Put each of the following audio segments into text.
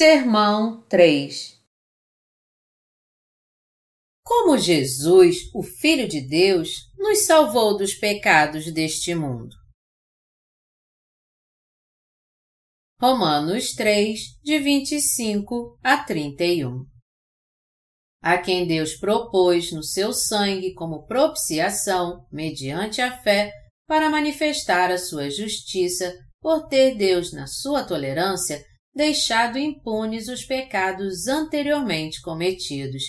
Sermão 3 Como Jesus, o Filho de Deus, nos salvou dos pecados deste mundo. Romanos 3, de 25 a 31 A quem Deus propôs no seu sangue como propiciação, mediante a fé, para manifestar a sua justiça, por ter Deus, na sua tolerância, deixado impunes os pecados anteriormente cometidos,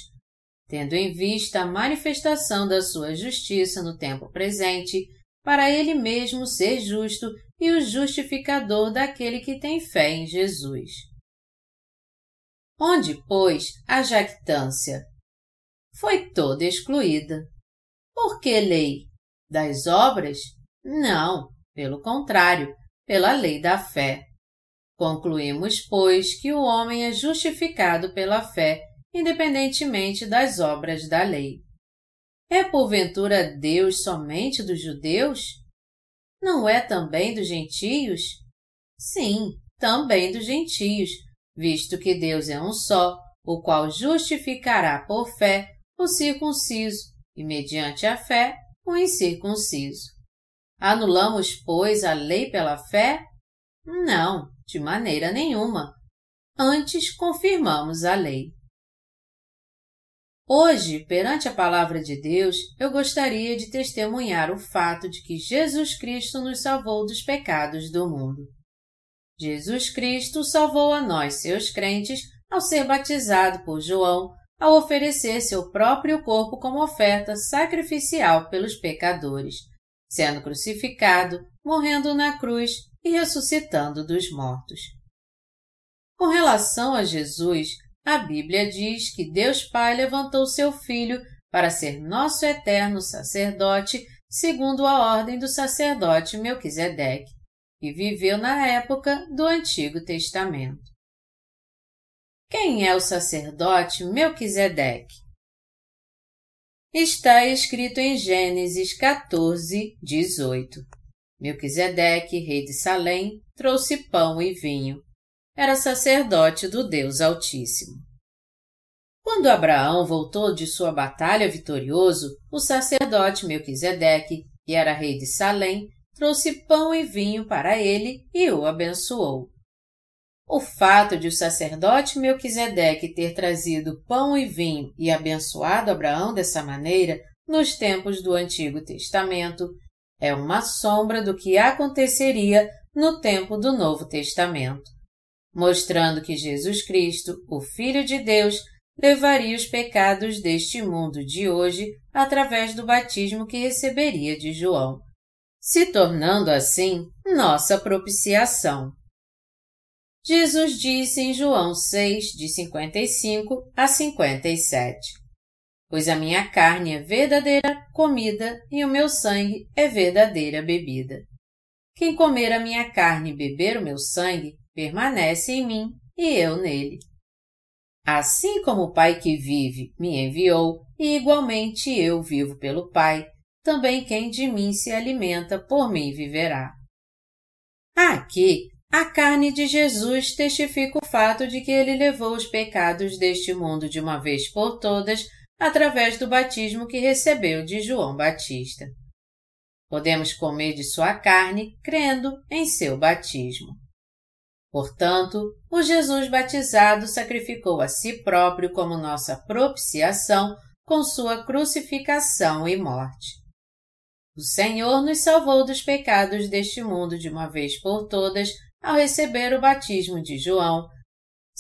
tendo em vista a manifestação da sua justiça no tempo presente, para ele mesmo ser justo e o justificador daquele que tem fé em Jesus. Onde, pois, a jactância? Foi toda excluída. Por que lei? Das obras? Não, pelo contrário, pela lei da fé. Concluímos, pois, que o homem é justificado pela fé, independentemente das obras da lei. É porventura Deus somente dos judeus? Não é também dos gentios? Sim, também dos gentios, visto que Deus é um só, o qual justificará por fé o circunciso e, mediante a fé, o incircunciso. Anulamos, pois, a lei pela fé? Não, de maneira nenhuma. Antes confirmamos a lei. Hoje, perante a Palavra de Deus, eu gostaria de testemunhar o fato de que Jesus Cristo nos salvou dos pecados do mundo. Jesus Cristo salvou a nós, seus crentes, ao ser batizado por João, ao oferecer seu próprio corpo como oferta sacrificial pelos pecadores, sendo crucificado, morrendo na cruz e ressuscitando dos mortos. Com relação a Jesus, a Bíblia diz que Deus Pai levantou seu Filho para ser nosso eterno sacerdote, segundo a ordem do sacerdote Melquisedeque, que viveu na época do Antigo Testamento. Quem é o sacerdote Melquisedeque? Está escrito em Gênesis 14, 18. Melquisedeque, rei de Salém, trouxe pão e vinho. Era sacerdote do Deus Altíssimo. Quando Abraão voltou de sua batalha vitorioso, o sacerdote Melquisedeque, que era rei de Salém, trouxe pão e vinho para ele e o abençoou. O fato de o sacerdote Melquisedeque ter trazido pão e vinho e abençoado Abraão dessa maneira nos tempos do Antigo Testamento é uma sombra do que aconteceria no tempo do Novo Testamento, mostrando que Jesus Cristo, o Filho de Deus, levaria os pecados deste mundo de hoje através do batismo que receberia de João, se tornando assim nossa propiciação. Jesus disse em João 6, de 55 a 57 pois a minha carne é verdadeira comida e o meu sangue é verdadeira bebida. Quem comer a minha carne e beber o meu sangue permanece em mim e eu nele. Assim como o Pai que vive me enviou, e igualmente eu vivo pelo Pai, também quem de mim se alimenta por mim viverá. Aqui, a carne de Jesus testifica o fato de que ele levou os pecados deste mundo de uma vez por todas através do batismo que recebeu de João Batista. Podemos comer de sua carne crendo em seu batismo. Portanto, o Jesus batizado sacrificou a si próprio como nossa propiciação com sua crucificação e morte. O Senhor nos salvou dos pecados deste mundo de uma vez por todas ao receber o batismo de João,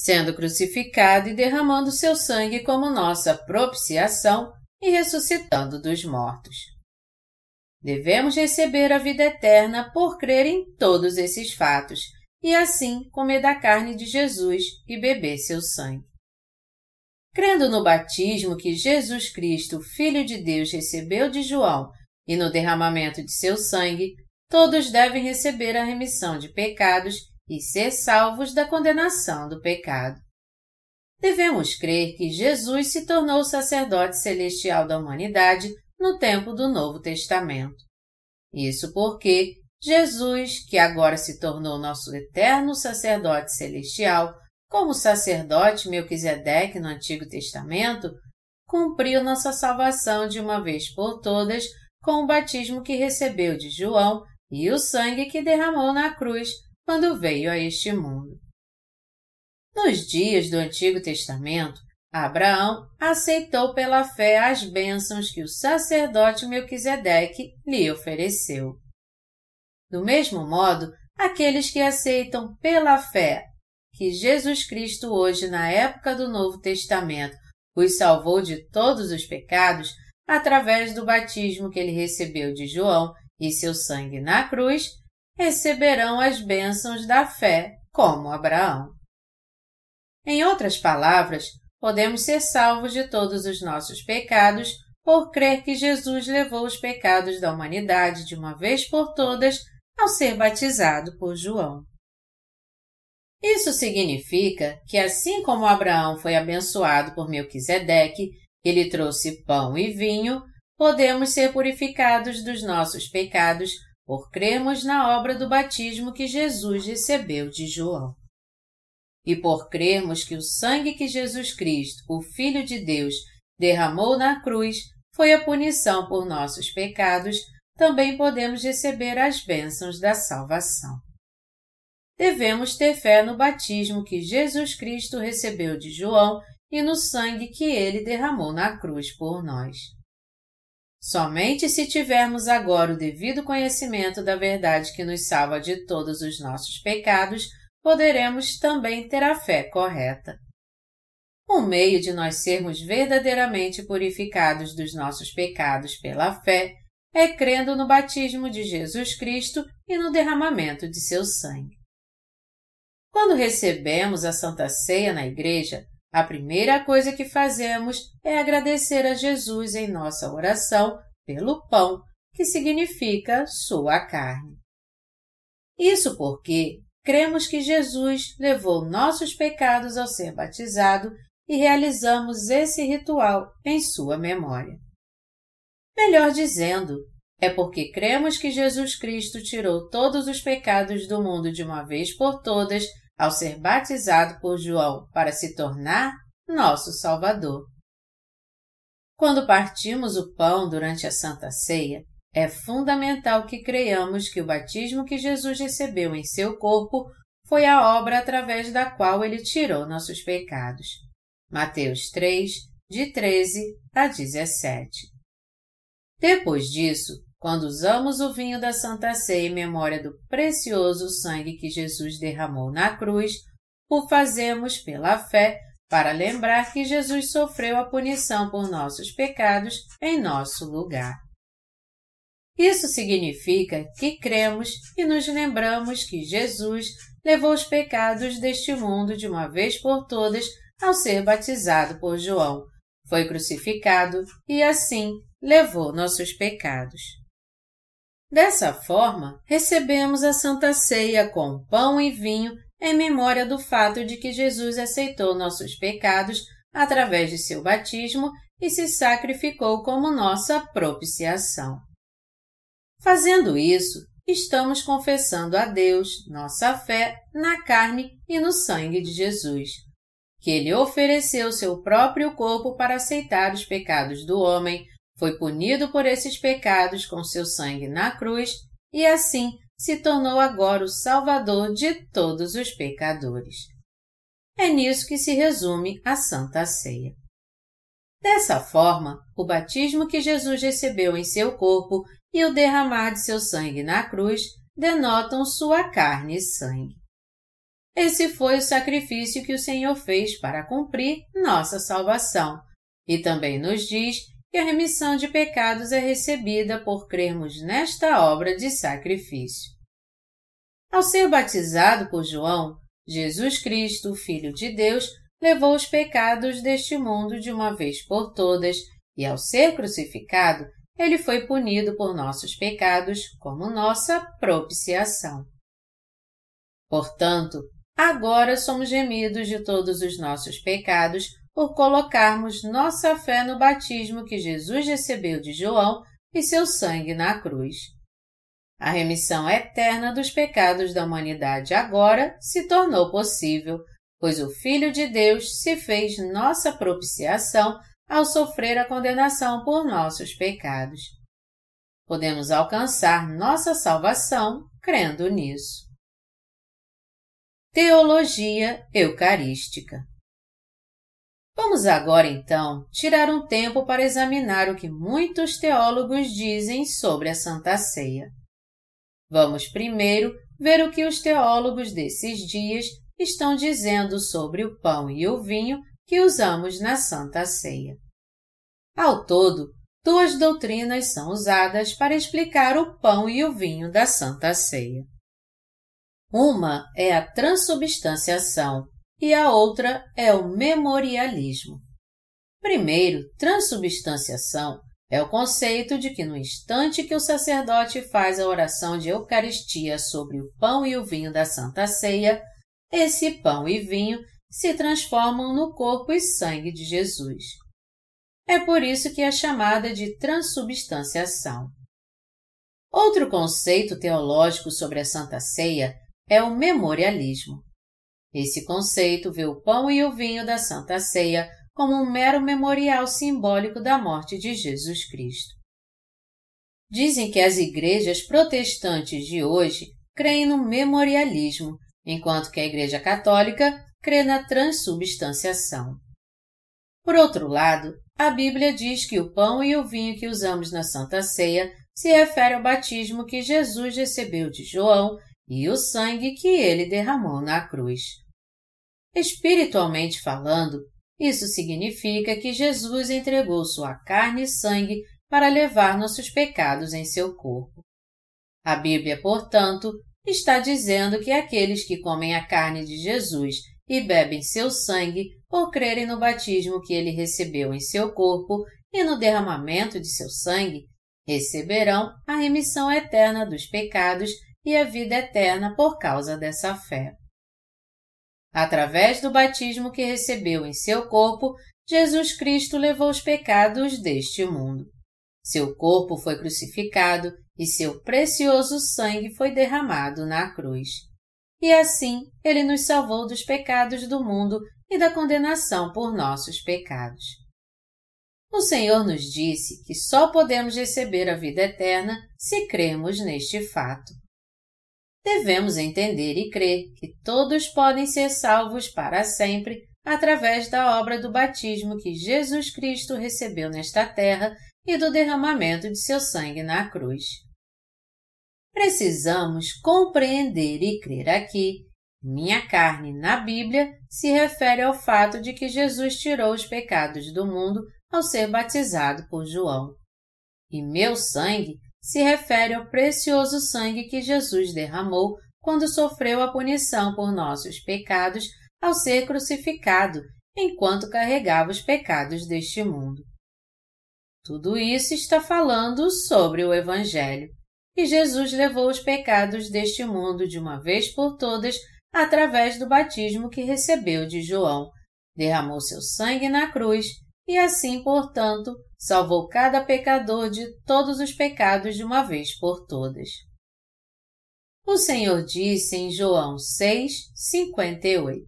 sendo crucificado e derramando seu sangue como nossa propiciação e ressuscitando dos mortos. Devemos receber a vida eterna por crer em todos esses fatos e assim comer da carne de Jesus e beber seu sangue. Crendo no batismo que Jesus Cristo, Filho de Deus, recebeu de João e no derramamento de seu sangue, todos devem receber a remissão de pecados e ser salvos da condenação do pecado. Devemos crer que Jesus se tornou sacerdote celestial da humanidade no tempo do Novo Testamento. Isso porque Jesus, que agora se tornou nosso eterno sacerdote celestial, como sacerdote Melquisedeque no Antigo Testamento, cumpriu nossa salvação de uma vez por todas com o batismo que recebeu de João e o sangue que derramou na cruz quando veio a este mundo. Nos dias do Antigo Testamento, Abraão aceitou pela fé as bênçãos que o sacerdote Melquisedeque lhe ofereceu. Do mesmo modo, aqueles que aceitam pela fé que Jesus Cristo hoje na época do Novo Testamento os salvou de todos os pecados através do batismo que ele recebeu de João e seu sangue na cruz, receberão as bênçãos da fé como Abraão. Em outras palavras, podemos ser salvos de todos os nossos pecados por crer que Jesus levou os pecados da humanidade de uma vez por todas ao ser batizado por João. Isso significa que, assim como Abraão foi abençoado por Melquisedeque, ele trouxe pão e vinho, podemos ser purificados dos nossos pecados por crermos na obra do batismo que Jesus recebeu de João. E por crermos que o sangue que Jesus Cristo, o Filho de Deus, derramou na cruz foi a punição por nossos pecados, também podemos receber as bênçãos da salvação devemos ter fé no batismo que Jesus Cristo recebeu de João e no sangue que ele derramou na cruz por nós. Somente se tivermos agora o devido conhecimento da verdade que nos salva de todos os nossos pecados, poderemos também ter a fé correta. Um meio de nós sermos verdadeiramente purificados dos nossos pecados pela fé é crendo no batismo de Jesus Cristo e no derramamento de seu sangue. Quando recebemos a Santa Ceia na igreja, a primeira coisa que fazemos é agradecer a Jesus em nossa oração pelo pão, que significa sua carne. Isso porque cremos que Jesus levou nossos pecados ao ser batizado e realizamos esse ritual em sua memória. Melhor dizendo, é porque cremos que Jesus Cristo tirou todos os pecados do mundo de uma vez por todas ao ser batizado por João para se tornar nosso Salvador. Quando partimos o pão durante a Santa Ceia, é fundamental que creiamos que o batismo que Jesus recebeu em seu corpo foi a obra através da qual ele tirou nossos pecados. Mateus 3, de 13 a 17. Depois disso, quando usamos o vinho da Santa Ceia em memória do precioso sangue que Jesus derramou na cruz, o fazemos pela fé para lembrar que Jesus sofreu a punição por nossos pecados em nosso lugar. Isso significa que cremos e nos lembramos que Jesus levou os pecados deste mundo de uma vez por todas ao ser batizado por João, foi crucificado e assim levou nossos pecados. Dessa forma, recebemos a Santa Ceia com pão e vinho em memória do fato de que Jesus aceitou nossos pecados através de seu batismo e se sacrificou como nossa propiciação. Fazendo isso, estamos confessando a Deus nossa fé na carne e no sangue de Jesus, que ele ofereceu seu próprio corpo para aceitar os pecados do homem foi punido por esses pecados com seu sangue na cruz e assim se tornou agora o Salvador de todos os pecadores. É nisso que se resume a Santa Ceia. Dessa forma, o batismo que Jesus recebeu em seu corpo e o derramar de seu sangue na cruz denotam sua carne e sangue. Esse foi o sacrifício que o Senhor fez para cumprir nossa salvação, e também nos diz que a remissão de pecados é recebida por crermos nesta obra de sacrifício. Ao ser batizado por João, Jesus Cristo, Filho de Deus, levou os pecados deste mundo de uma vez por todas e, ao ser crucificado, ele foi punido por nossos pecados como nossa propiciação. Portanto, agora somos remidos de todos os nossos pecados por colocarmos nossa fé no batismo que Jesus recebeu de João e seu sangue na cruz. A remissão eterna dos pecados da humanidade agora se tornou possível, pois o Filho de Deus se fez nossa propiciação ao sofrer a condenação por nossos pecados. Podemos alcançar nossa salvação crendo nisso. Teologia Eucarística Vamos agora então tirar um tempo para examinar o que muitos teólogos dizem sobre a Santa Ceia. Vamos primeiro ver o que os teólogos desses dias estão dizendo sobre o pão e o vinho que usamos na Santa Ceia. Ao todo, duas doutrinas são usadas para explicar o pão e o vinho da Santa Ceia. Uma é a transubstanciação e a outra é o memorialismo. Primeiro, transubstanciação é o conceito de que no instante que o sacerdote faz a oração de Eucaristia sobre o pão e o vinho da Santa Ceia, esse pão e vinho se transformam no corpo e sangue de Jesus. É por isso que é chamada de transubstanciação. Outro conceito teológico sobre a Santa Ceia é o memorialismo. Esse conceito vê o pão e o vinho da Santa Ceia como um mero memorial simbólico da morte de Jesus Cristo. Dizem que as igrejas protestantes de hoje creem no memorialismo, enquanto que a Igreja Católica crê na transubstanciação. Por outro lado, a Bíblia diz que o pão e o vinho que usamos na Santa Ceia se refere ao batismo que Jesus recebeu de João e o sangue que ele derramou na cruz. Espiritualmente falando, isso significa que Jesus entregou sua carne e sangue para levar nossos pecados em seu corpo. A Bíblia, portanto, está dizendo que aqueles que comem a carne de Jesus e bebem seu sangue por crerem no batismo que ele recebeu em seu corpo e no derramamento de seu sangue, receberão a remissão eterna dos pecados e a vida eterna por causa dessa fé. Através do batismo que recebeu em seu corpo, Jesus Cristo levou os pecados deste mundo. Seu corpo foi crucificado e seu precioso sangue foi derramado na cruz. E assim ele nos salvou dos pecados do mundo e da condenação por nossos pecados. O Senhor nos disse que só podemos receber a vida eterna se cremos neste fato devemos entender e crer que todos podem ser salvos para sempre através da obra do batismo que Jesus Cristo recebeu nesta terra e do derramamento de seu sangue na cruz. Precisamos compreender e crer aqui. Minha carne na Bíblia se refere ao fato de que Jesus tirou os pecados do mundo ao ser batizado por João. E meu sangue se refere ao precioso sangue que Jesus derramou quando sofreu a punição por nossos pecados ao ser crucificado, enquanto carregava os pecados deste mundo. Tudo isso está falando sobre o Evangelho, e Jesus levou os pecados deste mundo de uma vez por todas através do batismo que recebeu de João, derramou seu sangue na cruz e assim, portanto, salvou cada pecador de todos os pecados de uma vez por todas. O Senhor disse em João 6, 58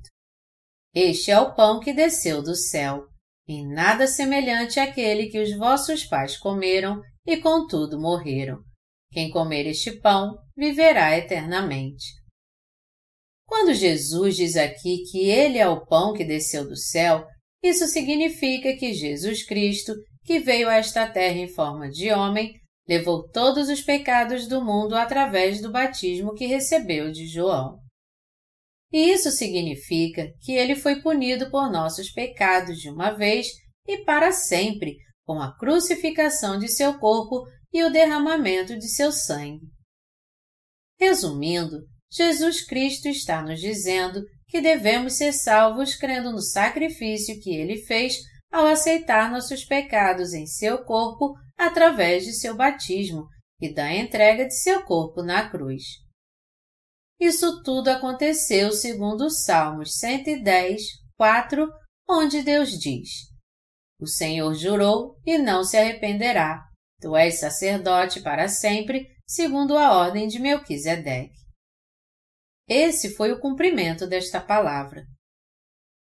Este é o pão que desceu do céu, e nada semelhante àquele que os vossos pais comeram e contudo morreram. Quem comer este pão viverá eternamente. Quando Jesus diz aqui que Ele é o pão que desceu do céu, isso significa que Jesus Cristo, que veio a esta terra em forma de homem, levou todos os pecados do mundo através do batismo que recebeu de João. E isso significa que ele foi punido por nossos pecados de uma vez e para sempre, com a crucificação de seu corpo e o derramamento de seu sangue. Resumindo, Jesus Cristo está nos dizendo que devemos ser salvos crendo no sacrifício que ele fez ao aceitar nossos pecados em seu corpo através de seu batismo e da entrega de seu corpo na cruz. Isso tudo aconteceu segundo Salmos 110, 4, onde Deus diz: O Senhor jurou e não se arrependerá. Tu és sacerdote para sempre, segundo a ordem de Melquisedeque. Esse foi o cumprimento desta palavra.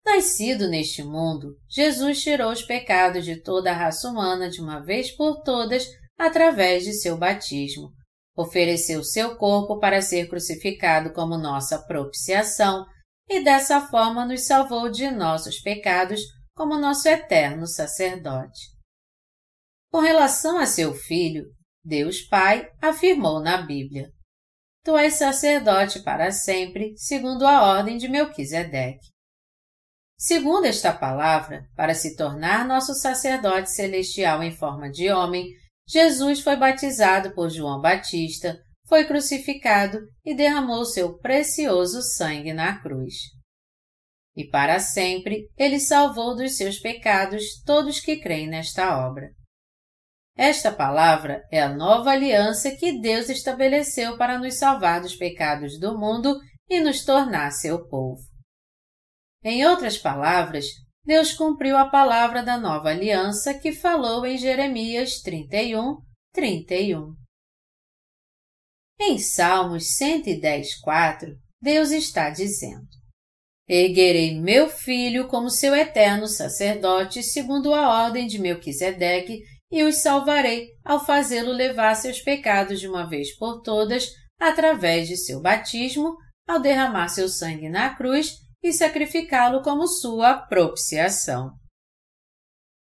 Nascido neste mundo, Jesus tirou os pecados de toda a raça humana de uma vez por todas através de seu batismo. Ofereceu seu corpo para ser crucificado como nossa propiciação e dessa forma nos salvou de nossos pecados como nosso eterno sacerdote. Com relação a seu filho, Deus Pai afirmou na Bíblia: Tu és sacerdote para sempre, segundo a ordem de Melquisedeque. Segundo esta palavra, para se tornar nosso sacerdote celestial em forma de homem, Jesus foi batizado por João Batista, foi crucificado e derramou seu precioso sangue na cruz. E para sempre ele salvou dos seus pecados todos que creem nesta obra. Esta palavra é a nova aliança que Deus estabeleceu para nos salvar dos pecados do mundo e nos tornar seu povo. Em outras palavras, Deus cumpriu a palavra da nova aliança que falou em Jeremias 31, 31. Em Salmos 110, 4, Deus está dizendo: Erguerei meu filho como seu eterno sacerdote, segundo a ordem de Melquisedeque, e os salvarei ao fazê-lo levar seus pecados de uma vez por todas, através de seu batismo, ao derramar seu sangue na cruz e sacrificá-lo como sua propiciação.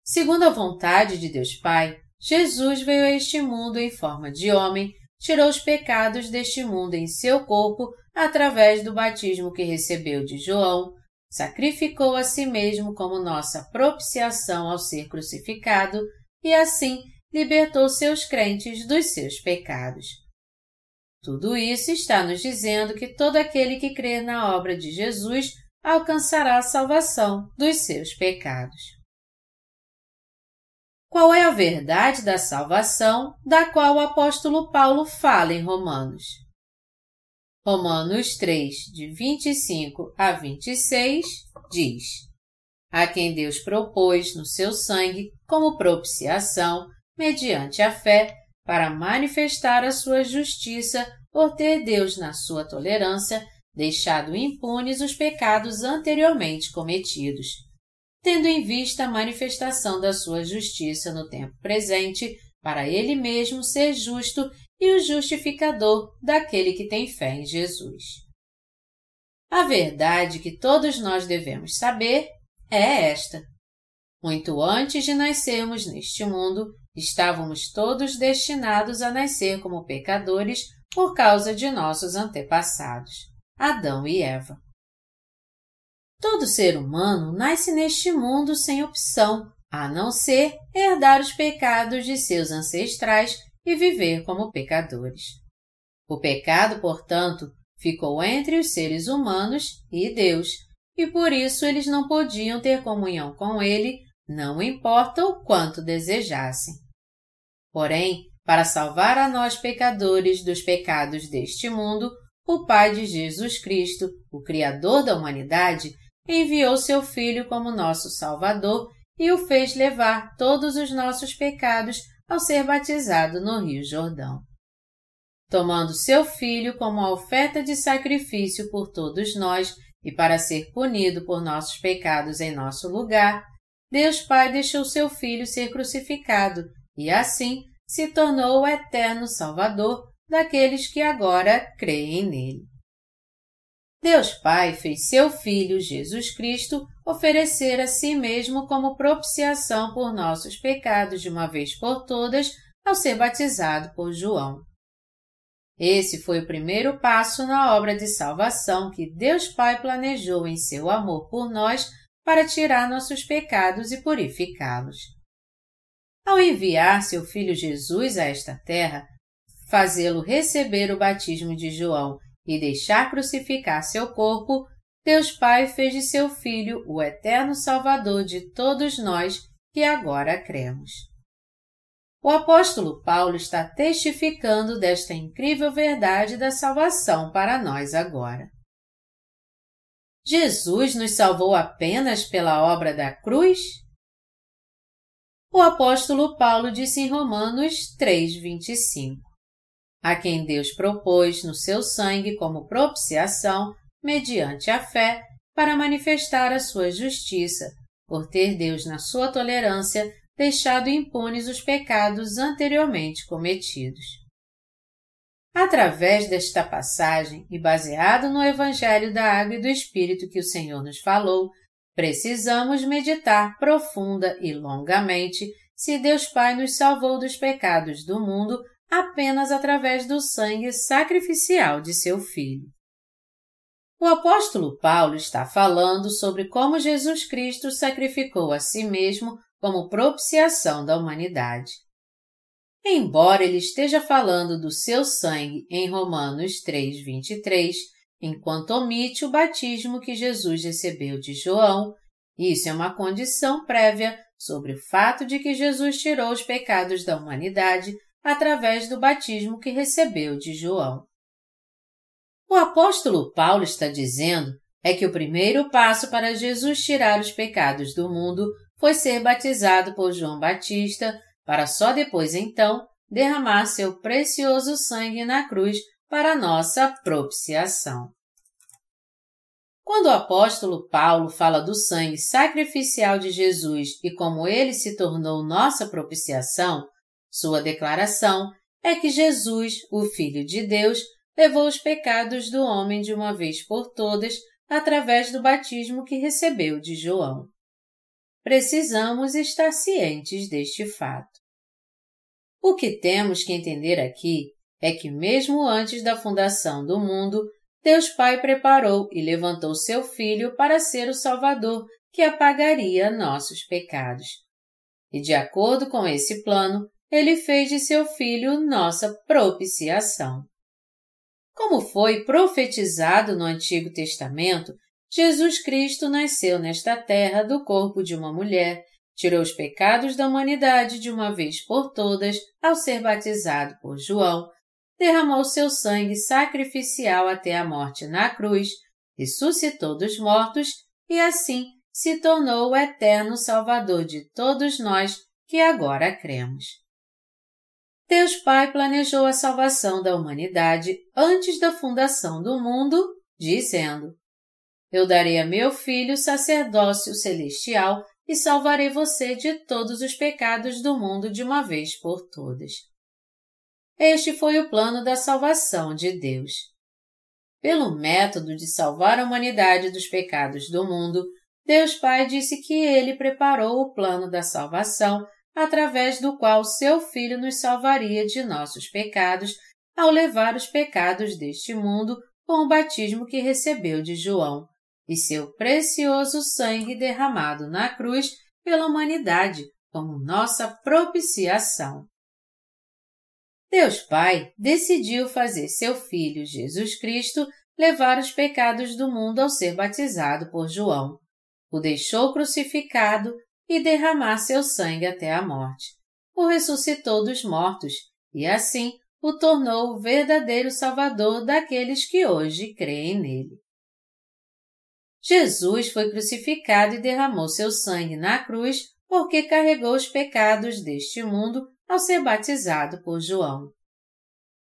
Segundo a vontade de Deus Pai, Jesus veio a este mundo em forma de homem, tirou os pecados deste mundo em seu corpo através do batismo que recebeu de João, sacrificou a si mesmo como nossa propiciação ao ser crucificado e assim libertou seus crentes dos seus pecados. Tudo isso está nos dizendo que todo aquele que crer na obra de Jesus alcançará a salvação dos seus pecados. Qual é a verdade da salvação da qual o apóstolo Paulo fala em Romanos? Romanos 3, de 25 a 26, diz: A quem Deus propôs no seu sangue como propiciação, mediante a fé, para manifestar a sua justiça por ter Deus, na sua tolerância, deixado impunes os pecados anteriormente cometidos, tendo em vista a manifestação da sua justiça no tempo presente, para ele mesmo ser justo e o justificador daquele que tem fé em Jesus. A verdade que todos nós devemos saber é esta: muito antes de nascermos neste mundo, estávamos todos destinados a nascer como pecadores por causa de nossos antepassados, Adão e Eva. Todo ser humano nasce neste mundo sem opção, a não ser herdar os pecados de seus ancestrais e viver como pecadores. O pecado, portanto, ficou entre os seres humanos e Deus, e por isso eles não podiam ter comunhão com Ele não importa o quanto desejassem. Porém, para salvar a nós pecadores dos pecados deste mundo, o Pai de Jesus Cristo, o Criador da humanidade, enviou seu Filho como nosso Salvador e o fez levar todos os nossos pecados ao ser batizado no Rio Jordão. Tomando seu Filho como a oferta de sacrifício por todos nós e para ser punido por nossos pecados em nosso lugar, Deus Pai deixou seu Filho ser crucificado e assim se tornou o eterno Salvador daqueles que agora creem nele. Deus Pai fez seu Filho Jesus Cristo oferecer a si mesmo como propiciação por nossos pecados de uma vez por todas ao ser batizado por João. Esse foi o primeiro passo na obra de salvação que Deus Pai planejou em seu amor por nós para tirar nossos pecados e purificá-los. Ao enviar seu filho Jesus a esta terra, fazê-lo receber o batismo de João e deixar crucificar seu corpo, Deus Pai fez de seu Filho o eterno Salvador de todos nós que agora cremos. O apóstolo Paulo está testificando desta incrível verdade da salvação para nós agora. Jesus nos salvou apenas pela obra da cruz? O apóstolo Paulo disse em Romanos 3:25: A quem Deus propôs no seu sangue como propiciação, mediante a fé, para manifestar a sua justiça, por ter Deus, na sua tolerância, deixado impunes os pecados anteriormente cometidos. Através desta passagem e baseado no Evangelho da Água e do Espírito que o Senhor nos falou, precisamos meditar profunda e longamente se Deus Pai nos salvou dos pecados do mundo apenas através do sangue sacrificial de seu Filho. O apóstolo Paulo está falando sobre como Jesus Cristo sacrificou a si mesmo como propiciação da humanidade. Embora ele esteja falando do seu sangue em Romanos 3:23, enquanto omite o batismo que Jesus recebeu de João, isso é uma condição prévia sobre o fato de que Jesus tirou os pecados da humanidade através do batismo que recebeu de João. O apóstolo Paulo está dizendo é que o primeiro passo para Jesus tirar os pecados do mundo foi ser batizado por João Batista, para só depois então derramar seu precioso sangue na cruz para nossa propiciação. Quando o apóstolo Paulo fala do sangue sacrificial de Jesus e como ele se tornou nossa propiciação, sua declaração é que Jesus, o Filho de Deus, levou os pecados do homem de uma vez por todas através do batismo que recebeu de João. Precisamos estar cientes deste fato. O que temos que entender aqui é que, mesmo antes da fundação do mundo, Deus Pai preparou e levantou seu Filho para ser o Salvador que apagaria nossos pecados. E, de acordo com esse plano, ele fez de seu Filho nossa propiciação. Como foi profetizado no Antigo Testamento, Jesus Cristo nasceu nesta terra do corpo de uma mulher, tirou os pecados da humanidade de uma vez por todas ao ser batizado por João, derramou seu sangue sacrificial até a morte na cruz, ressuscitou dos mortos e assim se tornou o eterno Salvador de todos nós que agora cremos. Deus Pai planejou a salvação da humanidade antes da fundação do mundo, dizendo: eu darei a meu filho sacerdócio celestial e salvarei você de todos os pecados do mundo de uma vez por todas. Este foi o plano da salvação de Deus. Pelo método de salvar a humanidade dos pecados do mundo, Deus Pai disse que ele preparou o plano da salvação através do qual seu Filho nos salvaria de nossos pecados ao levar os pecados deste mundo com o batismo que recebeu de João, e seu precioso sangue derramado na cruz pela humanidade como nossa propiciação. Deus Pai decidiu fazer seu Filho Jesus Cristo levar os pecados do mundo ao ser batizado por João. O deixou crucificado e derramar seu sangue até a morte. O ressuscitou dos mortos e assim o tornou o verdadeiro Salvador daqueles que hoje creem nele. Jesus foi crucificado e derramou seu sangue na cruz porque carregou os pecados deste mundo ao ser batizado por João.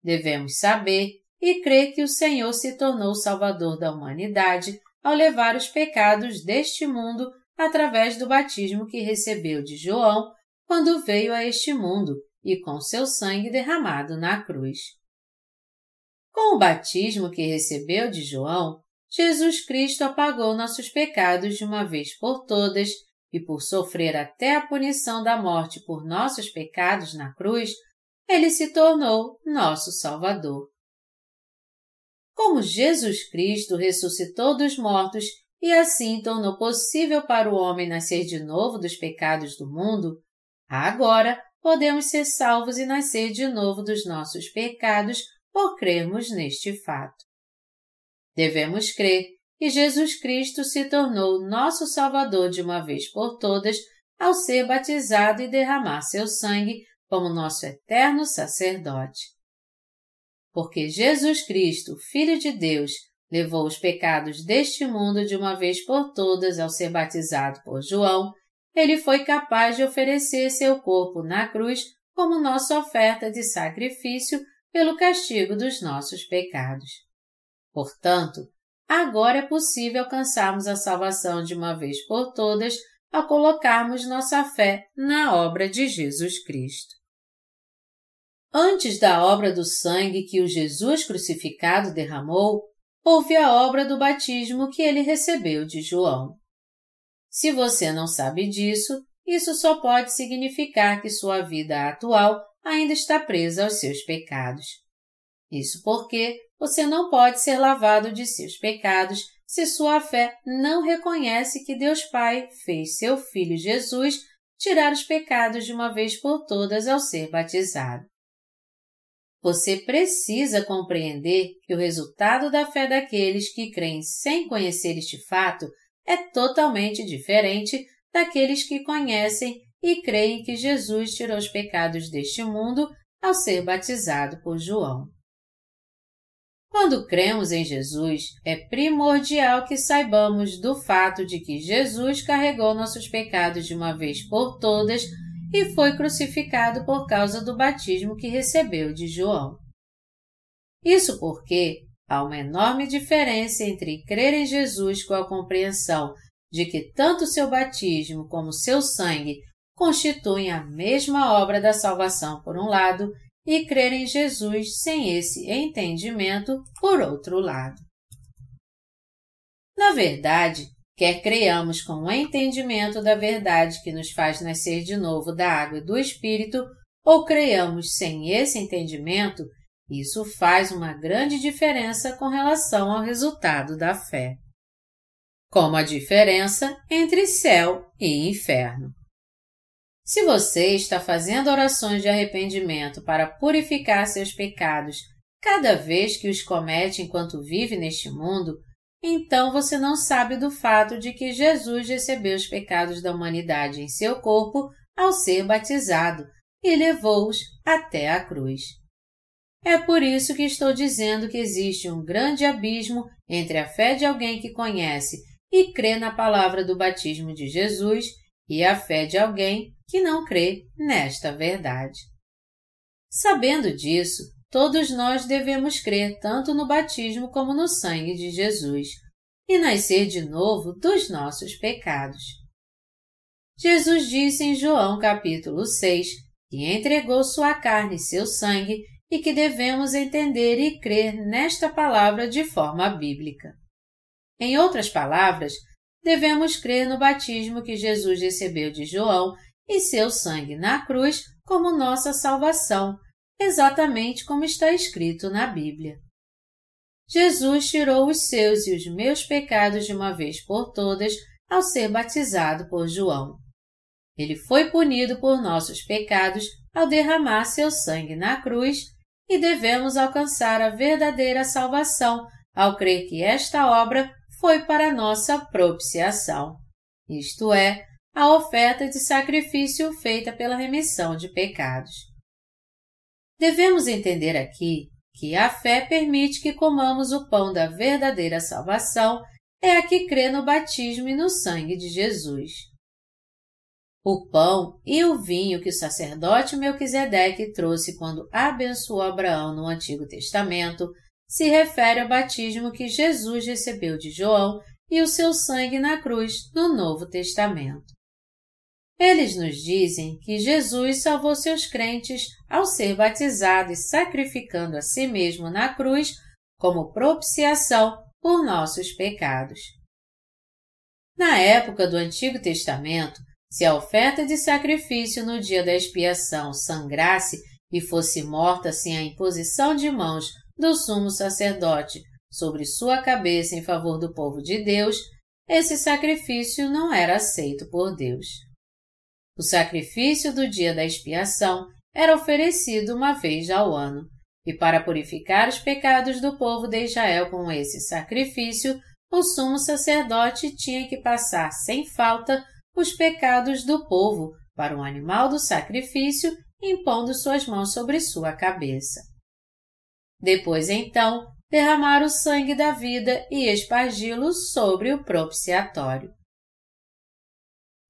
Devemos saber e crer que o Senhor se tornou o Salvador da humanidade ao levar os pecados deste mundo através do batismo que recebeu de João quando veio a este mundo e com seu sangue derramado na cruz. Com o batismo que recebeu de João, Jesus Cristo apagou nossos pecados de uma vez por todas e por sofrer até a punição da morte por nossos pecados na cruz, ele se tornou nosso Salvador. Como Jesus Cristo ressuscitou dos mortos e assim tornou possível para o homem nascer de novo dos pecados do mundo, agora podemos ser salvos e nascer de novo dos nossos pecados por crermos neste fato. Devemos crer que Jesus Cristo se tornou nosso Salvador de uma vez por todas ao ser batizado e derramar seu sangue como nosso eterno sacerdote. Porque Jesus Cristo, Filho de Deus, levou os pecados deste mundo de uma vez por todas ao ser batizado por João, ele foi capaz de oferecer seu corpo na cruz como nossa oferta de sacrifício pelo castigo dos nossos pecados. Portanto, agora é possível alcançarmos a salvação de uma vez por todas ao colocarmos nossa fé na obra de Jesus Cristo. Antes da obra do sangue que o Jesus crucificado derramou, houve a obra do batismo que ele recebeu de João. Se você não sabe disso, isso só pode significar que sua vida atual ainda está presa aos seus pecados. Isso porque você não pode ser lavado de seus pecados se sua fé não reconhece que Deus Pai fez seu Filho Jesus tirar os pecados de uma vez por todas ao ser batizado. Você precisa compreender que o resultado da fé daqueles que creem sem conhecer este fato é totalmente diferente daqueles que conhecem e creem que Jesus tirou os pecados deste mundo ao ser batizado por João. Quando cremos em Jesus, é primordial que saibamos do fato de que Jesus carregou nossos pecados de uma vez por todas e foi crucificado por causa do batismo que recebeu de João. Isso porque há uma enorme diferença entre crer em Jesus com a compreensão de que tanto seu batismo como seu sangue constituem a mesma obra da salvação por um lado e crer em Jesus sem esse entendimento por outro lado. Na verdade, quer creiamos com o entendimento da verdade que nos faz nascer de novo da água e do Espírito, ou creiamos sem esse entendimento, isso faz uma grande diferença com relação ao resultado da fé. Como a diferença entre céu e inferno. Se você está fazendo orações de arrependimento para purificar seus pecados cada vez que os comete enquanto vive neste mundo, então você não sabe do fato de que Jesus recebeu os pecados da humanidade em seu corpo ao ser batizado e levou-os até a cruz. É por isso que estou dizendo que existe um grande abismo entre a fé de alguém que conhece e crê na palavra do batismo de Jesus e a fé de alguém que não crê nesta verdade. Sabendo disso, todos nós devemos crer tanto no batismo como no sangue de Jesus e nascer de novo dos nossos pecados. Jesus disse em João capítulo 6 que entregou sua carne e seu sangue e que devemos entender e crer nesta palavra de forma bíblica. Em outras palavras, devemos crer no batismo que Jesus recebeu de João e seu sangue na cruz como nossa salvação, exatamente como está escrito na Bíblia. Jesus tirou os seus e os meus pecados de uma vez por todas ao ser batizado por João. Ele foi punido por nossos pecados ao derramar seu sangue na cruz e devemos alcançar a verdadeira salvação ao crer que esta obra foi para nossa propiciação, isto é, a oferta de sacrifício feita pela remissão de pecados. Devemos entender aqui que a fé permite que comamos o pão da verdadeira salvação é a que crê no batismo e no sangue de Jesus. O pão e o vinho que o sacerdote Melquisedeque trouxe quando abençoou Abraão no Antigo Testamento se refere ao batismo que Jesus recebeu de João e o seu sangue na cruz no Novo Testamento. Eles nos dizem que Jesus salvou seus crentes ao ser batizado e sacrificando a si mesmo na cruz como propiciação por nossos pecados. Na época do Antigo Testamento, se a oferta de sacrifício no dia da expiação sangrasse e fosse morta sem a imposição de mãos do sumo sacerdote sobre sua cabeça em favor do povo de Deus, esse sacrifício não era aceito por Deus. O sacrifício do dia da expiação era oferecido uma vez ao ano, e para purificar os pecados do povo de Israel com esse sacrifício, o sumo sacerdote tinha que passar sem falta os pecados do povo para um animal do sacrifício, impondo suas mãos sobre sua cabeça. Depois, então, derramar o sangue da vida e espargi-lo sobre o propiciatório.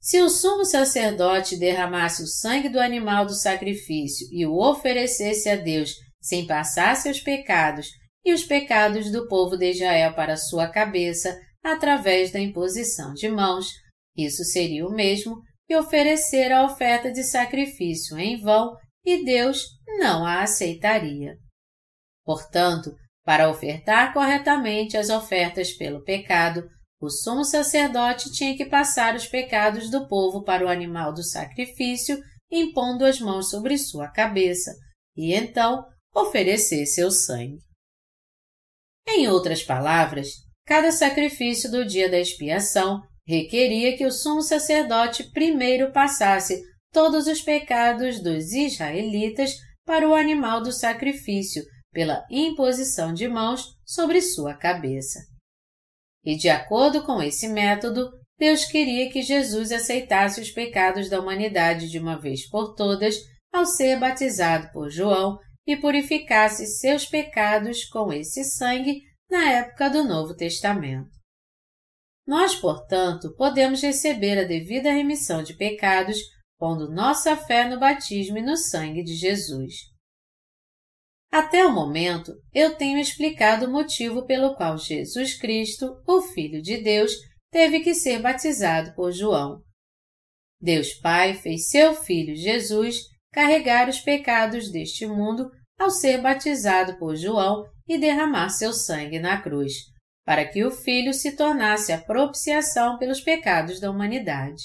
Se o sumo sacerdote derramasse o sangue do animal do sacrifício e o oferecesse a Deus sem passar seus pecados e os pecados do povo de Israel para sua cabeça através da imposição de mãos, isso seria o mesmo que oferecer a oferta de sacrifício em vão e Deus não a aceitaria. Portanto, para ofertar corretamente as ofertas pelo pecado, o sumo sacerdote tinha que passar os pecados do povo para o animal do sacrifício, impondo as mãos sobre sua cabeça, e então oferecer seu sangue. Em outras palavras, cada sacrifício do dia da expiação requeria que o sumo sacerdote primeiro passasse todos os pecados dos israelitas para o animal do sacrifício pela imposição de mãos sobre sua cabeça. E de acordo com esse método, Deus queria que Jesus aceitasse os pecados da humanidade de uma vez por todas ao ser batizado por João e purificasse seus pecados com esse sangue na época do Novo Testamento. Nós, portanto, podemos receber a devida remissão de pecados pondo nossa fé no batismo e no sangue de Jesus. Até o momento, eu tenho explicado o motivo pelo qual Jesus Cristo, o Filho de Deus, teve que ser batizado por João. Deus Pai fez seu Filho Jesus carregar os pecados deste mundo ao ser batizado por João e derramar seu sangue na cruz, para que o Filho se tornasse a propiciação pelos pecados da humanidade.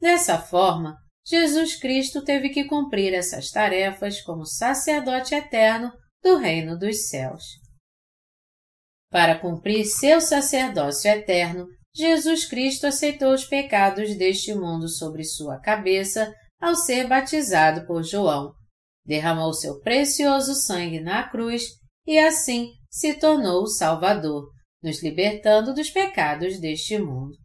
Dessa forma, Jesus Cristo teve que cumprir essas tarefas como sacerdote eterno do reino dos céus. Para cumprir seu sacerdócio eterno, Jesus Cristo aceitou os pecados deste mundo sobre sua cabeça ao ser batizado por João, derramou seu precioso sangue na cruz e assim se tornou o Salvador, nos libertando dos pecados deste mundo.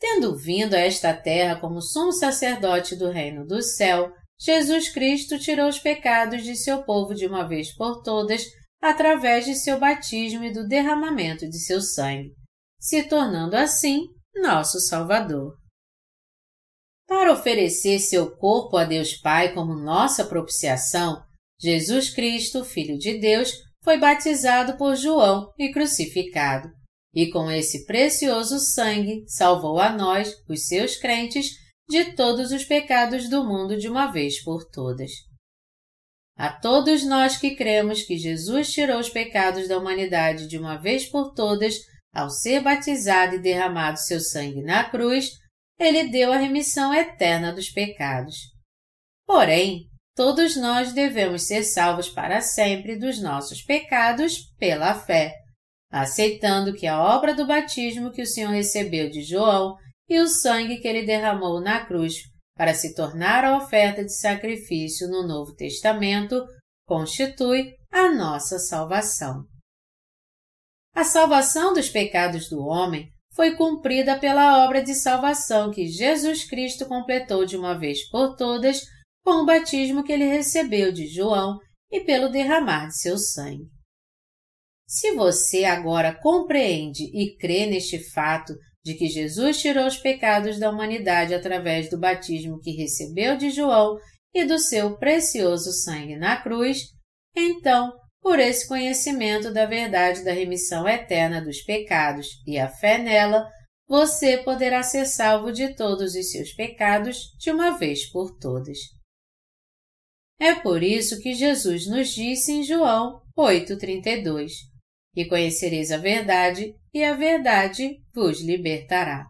Tendo vindo a esta terra como sumo sacerdote do reino do céu, Jesus Cristo tirou os pecados de seu povo de uma vez por todas através de seu batismo e do derramamento de seu sangue, se tornando assim nosso Salvador. Para oferecer seu corpo a Deus Pai como nossa propiciação, Jesus Cristo, Filho de Deus, foi batizado por João e crucificado e com esse precioso sangue salvou a nós, os seus crentes, de todos os pecados do mundo de uma vez por todas. A todos nós que cremos que Jesus tirou os pecados da humanidade de uma vez por todas, ao ser batizado e derramado seu sangue na cruz, ele deu a remissão eterna dos pecados. Porém, todos nós devemos ser salvos para sempre dos nossos pecados pela fé aceitando que a obra do batismo que o Senhor recebeu de João e o sangue que ele derramou na cruz para se tornar a oferta de sacrifício no Novo Testamento constitui a nossa salvação. A salvação dos pecados do homem foi cumprida pela obra de salvação que Jesus Cristo completou de uma vez por todas com o batismo que ele recebeu de João e pelo derramar de seu sangue. Se você agora compreende e crê neste fato de que Jesus tirou os pecados da humanidade através do batismo que recebeu de João e do seu precioso sangue na cruz, então, por esse conhecimento da verdade da remissão eterna dos pecados e a fé nela, você poderá ser salvo de todos os seus pecados de uma vez por todas. É por isso que Jesus nos disse em João 8,32: e conhecereis a verdade, e a verdade vos libertará.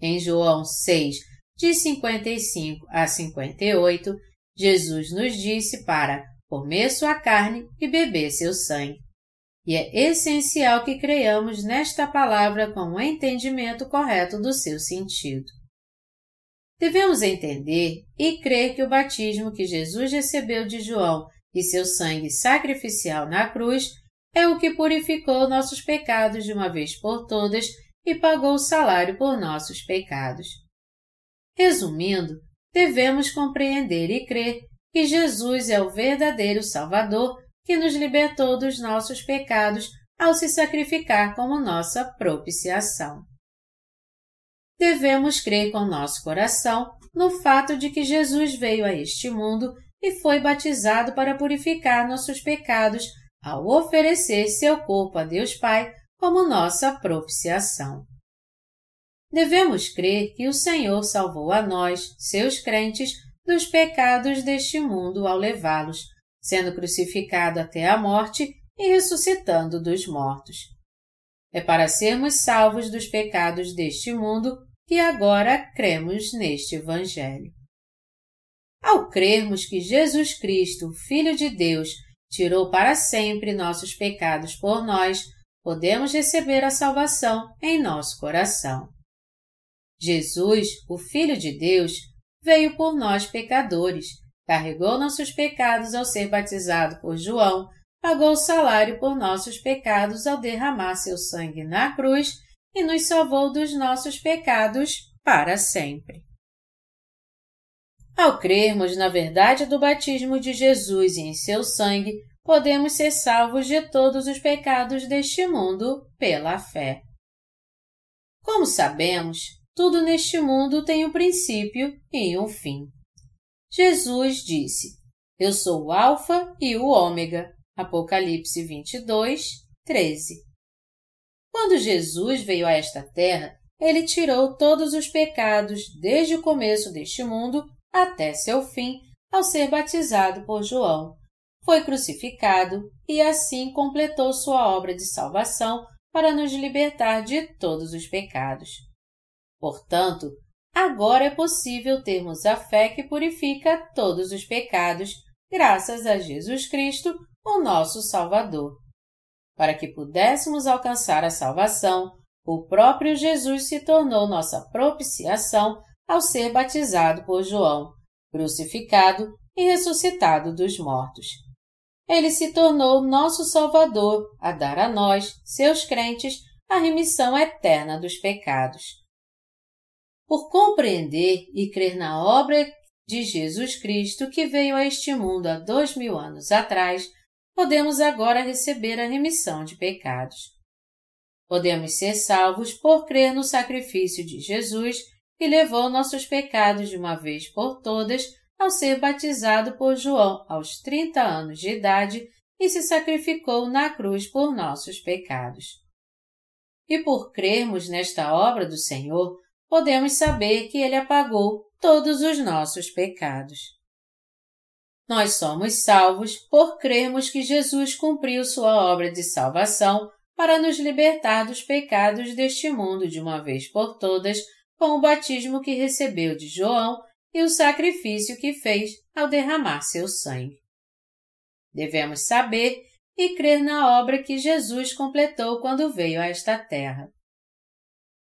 Em João 6, de 55 a 58, Jesus nos disse para comer sua carne e beber seu sangue. E é essencial que creiamos nesta palavra com o entendimento correto do seu sentido. Devemos entender e crer que o batismo que Jesus recebeu de João e seu sangue sacrificial na cruz é o que purificou nossos pecados de uma vez por todas e pagou o salário por nossos pecados. Resumindo, devemos compreender e crer que Jesus é o verdadeiro Salvador que nos libertou dos nossos pecados ao se sacrificar como nossa propiciação. Devemos crer com nosso coração no fato de que Jesus veio a este mundo e foi batizado para purificar nossos pecados ao oferecer seu corpo a Deus Pai como nossa propiciação. Devemos crer que o Senhor salvou a nós, seus crentes, dos pecados deste mundo ao levá-los, sendo crucificado até a morte e ressuscitando dos mortos. É para sermos salvos dos pecados deste mundo que agora cremos neste Evangelho. Ao crermos que Jesus Cristo, Filho de Deus, tirou para sempre nossos pecados por nós, podemos receber a salvação em nosso coração. Jesus, o Filho de Deus, veio por nós pecadores, carregou nossos pecados ao ser batizado por João, pagou o salário por nossos pecados ao derramar seu sangue na cruz e nos salvou dos nossos pecados para sempre. Ao crermos na verdade do batismo de Jesus e em seu sangue, podemos ser salvos de todos os pecados deste mundo pela fé. Como sabemos, tudo neste mundo tem um princípio e um fim. Jesus disse: Eu sou o Alfa e o Ômega. Apocalipse 22, 13. Quando Jesus veio a esta terra, ele tirou todos os pecados desde o começo deste mundo até seu fim, ao ser batizado por João. Foi crucificado e assim completou sua obra de salvação para nos libertar de todos os pecados. Portanto, agora é possível termos a fé que purifica todos os pecados, graças a Jesus Cristo, o nosso Salvador. Para que pudéssemos alcançar a salvação, o próprio Jesus se tornou nossa propiciação ao ser batizado por João, crucificado e ressuscitado dos mortos. Ele se tornou nosso Salvador a dar a nós, seus crentes, a remissão eterna dos pecados. Por compreender e crer na obra de Jesus Cristo que veio a este mundo há dois mil anos atrás, podemos agora receber a remissão de pecados. Podemos ser salvos por crer no sacrifício de Jesus que levou nossos pecados de uma vez por todas ao ser batizado por João aos 30 anos de idade e se sacrificou na cruz por nossos pecados. E por crermos nesta obra do Senhor, podemos saber que Ele apagou todos os nossos pecados. Nós somos salvos por crermos que Jesus cumpriu sua obra de salvação para nos libertar dos pecados deste mundo de uma vez por todas com o batismo que recebeu de João e o sacrifício que fez ao derramar seu sangue. Devemos saber e crer na obra que Jesus completou quando veio a esta terra.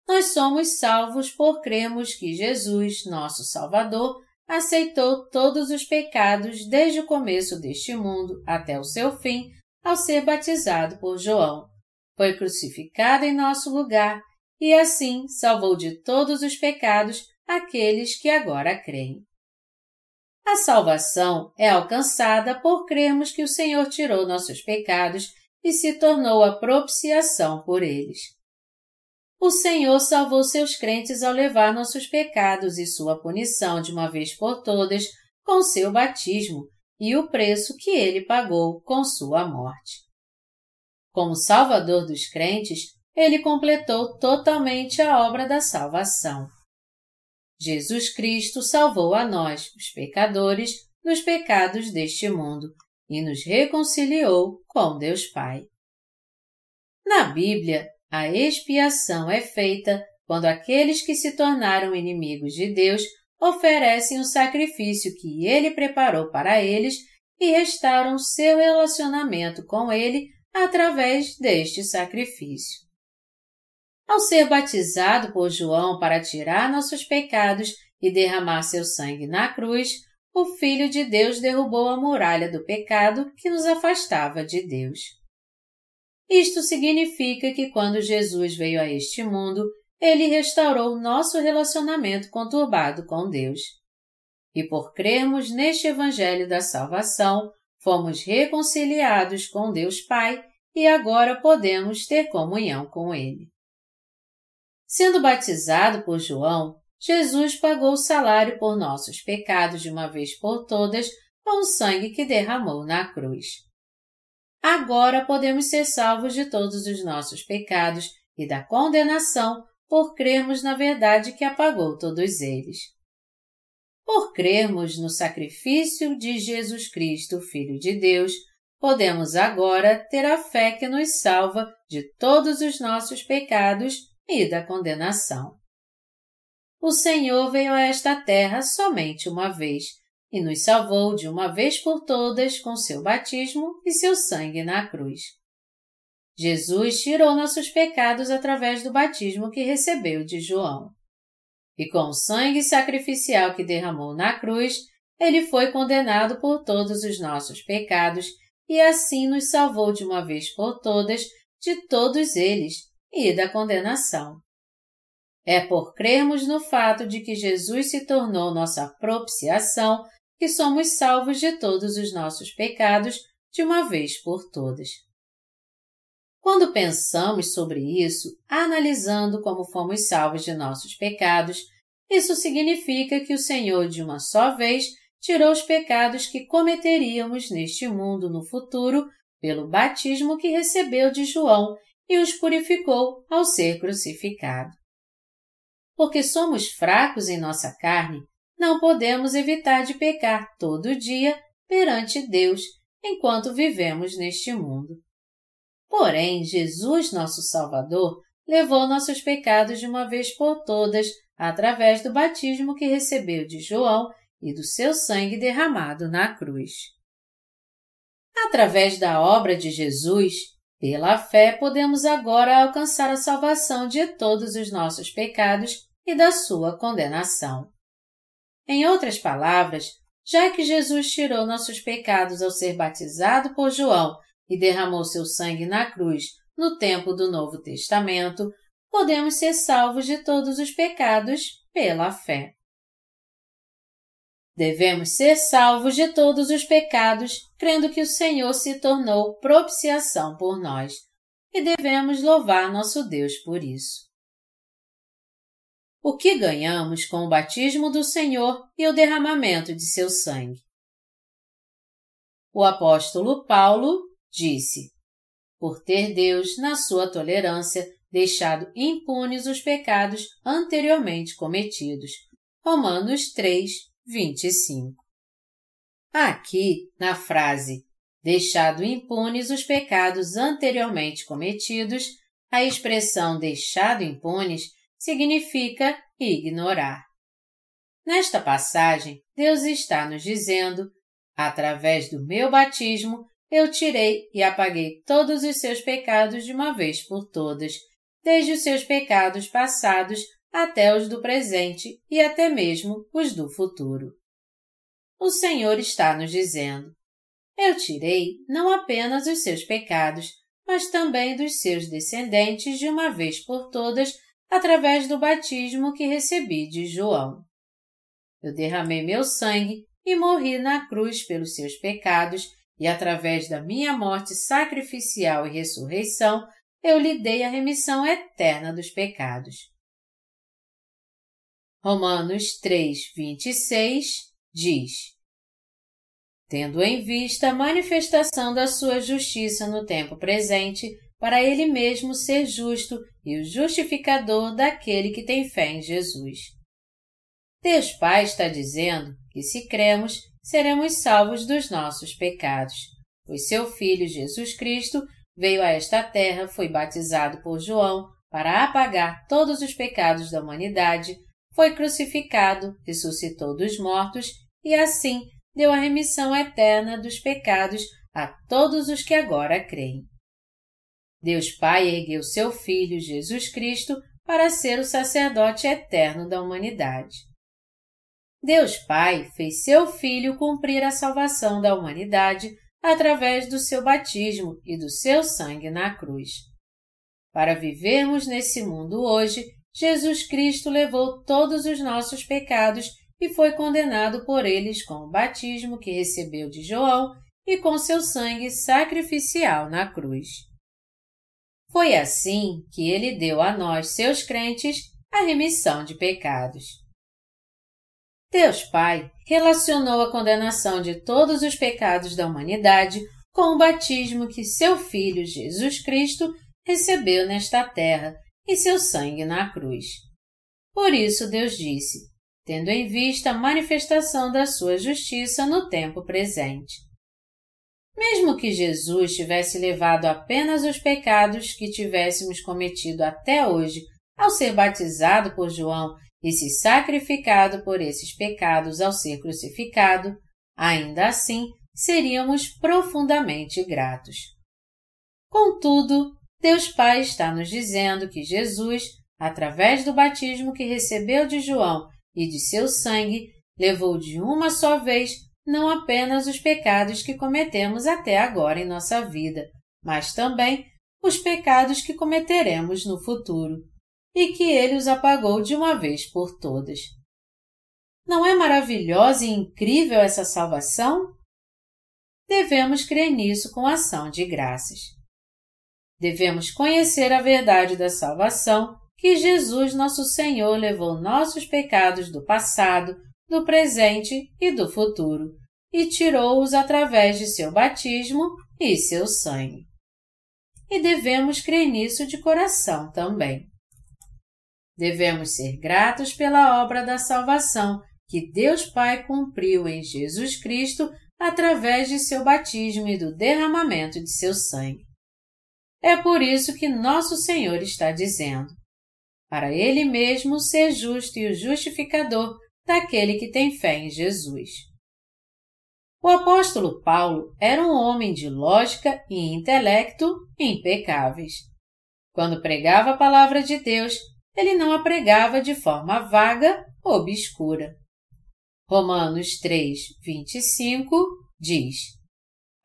Nós somos salvos por crermos que Jesus, nosso Salvador, aceitou todos os pecados desde o começo deste mundo até o seu fim ao ser batizado por João. Foi crucificado em nosso lugar e assim salvou de todos os pecados aqueles que agora creem. A salvação é alcançada por crermos que o Senhor tirou nossos pecados e se tornou a propiciação por eles. O Senhor salvou seus crentes ao levar nossos pecados e sua punição de uma vez por todas com seu batismo e o preço que ele pagou com sua morte. Como Salvador dos crentes, ele completou totalmente a obra da salvação. Jesus Cristo salvou a nós, os pecadores, dos pecados deste mundo e nos reconciliou com Deus Pai. Na Bíblia, a expiação é feita quando aqueles que se tornaram inimigos de Deus oferecem o sacrifício que ele preparou para eles e restauram seu relacionamento com ele através deste sacrifício. Ao ser batizado por João para tirar nossos pecados e derramar seu sangue na cruz, o Filho de Deus derrubou a muralha do pecado que nos afastava de Deus. Isto significa que quando Jesus veio a este mundo, ele restaurou nosso relacionamento conturbado com Deus. E por crermos neste Evangelho da Salvação, fomos reconciliados com Deus Pai e agora podemos ter comunhão com Ele. Sendo batizado por João, Jesus pagou o salário por nossos pecados de uma vez por todas com o sangue que derramou na cruz. agora podemos ser salvos de todos os nossos pecados e da condenação por crermos na verdade que apagou todos eles. Por crermos no sacrifício de Jesus Cristo, Filho de Deus, podemos agora ter a fé que nos salva de todos os nossos pecados e da condenação. O Senhor veio a esta terra somente uma vez e nos salvou de uma vez por todas com seu batismo e seu sangue na cruz. Jesus tirou nossos pecados através do batismo que recebeu de João. E com o sangue sacrificial que derramou na cruz, ele foi condenado por todos os nossos pecados e assim nos salvou de uma vez por todas de todos eles e da condenação. É por crermos no fato de que Jesus se tornou nossa propiciação que somos salvos de todos os nossos pecados de uma vez por todas. Quando pensamos sobre isso, analisando como fomos salvos de nossos pecados, isso significa que o Senhor de uma só vez tirou os pecados que cometeríamos neste mundo no futuro pelo batismo que recebeu de João e os purificou ao ser crucificado. Porque somos fracos em nossa carne, não podemos evitar de pecar todo dia perante Deus enquanto vivemos neste mundo. Porém, Jesus, nosso Salvador, levou nossos pecados de uma vez por todas através do batismo que recebeu de João e do seu sangue derramado na cruz. Através da obra de Jesus, pela fé, podemos agora alcançar a salvação de todos os nossos pecados e da sua condenação. Em outras palavras, já que Jesus tirou nossos pecados ao ser batizado por João e derramou seu sangue na cruz no tempo do Novo Testamento, podemos ser salvos de todos os pecados pela fé. Devemos ser salvos de todos os pecados, crendo que o Senhor se tornou propiciação por nós, e devemos louvar nosso Deus por isso. O que ganhamos com o batismo do Senhor e o derramamento de seu sangue? O apóstolo Paulo disse: Por ter Deus, na sua tolerância, deixado impunes os pecados anteriormente cometidos. Romanos 3, 25. Aqui, na frase deixado impunes os pecados anteriormente cometidos, a expressão deixado impunes significa ignorar. Nesta passagem, Deus está nos dizendo: através do meu batismo, eu tirei e apaguei todos os seus pecados de uma vez por todas, desde os seus pecados passados até os do presente e até mesmo os do futuro. O Senhor está nos dizendo: Eu tirei não apenas os seus pecados, mas também dos seus descendentes de uma vez por todas através do batismo que recebi de João. Eu derramei meu sangue e morri na cruz pelos seus pecados, e através da minha morte sacrificial e ressurreição, eu lhe dei a remissão eterna dos pecados. Romanos 3, 26 diz: Tendo em vista a manifestação da sua justiça no tempo presente, para ele mesmo ser justo e o justificador daquele que tem fé em Jesus. Deus Pai está dizendo que, se cremos, seremos salvos dos nossos pecados, pois seu Filho Jesus Cristo veio a esta terra, foi batizado por João para apagar todos os pecados da humanidade foi crucificado, ressuscitou dos mortos e assim deu a remissão eterna dos pecados a todos os que agora creem. Deus Pai ergueu seu Filho Jesus Cristo para ser o sacerdote eterno da humanidade. Deus Pai fez seu Filho cumprir a salvação da humanidade através do seu batismo e do seu sangue na cruz. Para vivermos nesse mundo hoje, Jesus Cristo levou todos os nossos pecados e foi condenado por eles com o batismo que recebeu de João e com seu sangue sacrificial na cruz. Foi assim que ele deu a nós, seus crentes, a remissão de pecados. Deus Pai relacionou a condenação de todos os pecados da humanidade com o batismo que seu Filho Jesus Cristo recebeu nesta terra e seu sangue na cruz. Por isso Deus disse: tendo em vista a manifestação da sua justiça no tempo presente. Mesmo que Jesus tivesse levado apenas os pecados que tivéssemos cometido até hoje ao ser batizado por João e se sacrificado por esses pecados ao ser crucificado, ainda assim seríamos profundamente gratos. Contudo, Deus Pai está nos dizendo que Jesus, através do batismo que recebeu de João e de seu sangue, levou de uma só vez não apenas os pecados que cometemos até agora em nossa vida, mas também os pecados que cometeremos no futuro, e que ele os apagou de uma vez por todas. Não é maravilhosa e incrível essa salvação? Devemos crer nisso com ação de graças. Devemos conhecer a verdade da salvação que Jesus, nosso Senhor, levou nossos pecados do passado, do presente e do futuro, e tirou-os através de seu batismo e seu sangue. E devemos crer nisso de coração também. Devemos ser gratos pela obra da salvação que Deus Pai cumpriu em Jesus Cristo através de seu batismo e do derramamento de seu sangue. É por isso que nosso Senhor está dizendo: para Ele mesmo ser justo e o justificador daquele que tem fé em Jesus. O apóstolo Paulo era um homem de lógica e intelecto impecáveis. Quando pregava a palavra de Deus, ele não a pregava de forma vaga ou obscura. Romanos 3, 25 diz: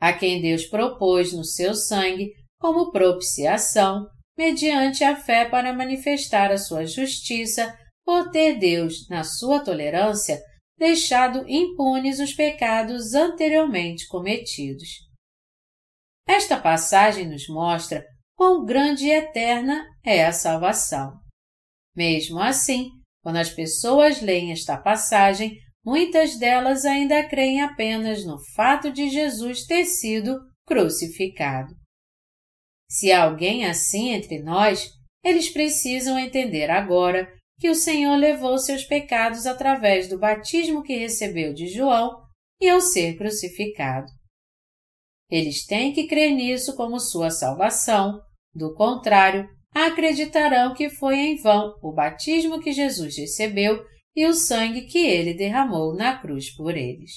A quem Deus propôs no seu sangue como propiciação, mediante a fé para manifestar a sua justiça por ter Deus, na sua tolerância, deixado impunes os pecados anteriormente cometidos. Esta passagem nos mostra quão grande e eterna é a salvação. Mesmo assim, quando as pessoas leem esta passagem, muitas delas ainda creem apenas no fato de Jesus ter sido crucificado. Se há alguém assim entre nós, eles precisam entender agora que o Senhor levou seus pecados através do batismo que recebeu de João e ao ser crucificado. Eles têm que crer nisso como sua salvação, do contrário, acreditarão que foi em vão o batismo que Jesus recebeu e o sangue que ele derramou na cruz por eles.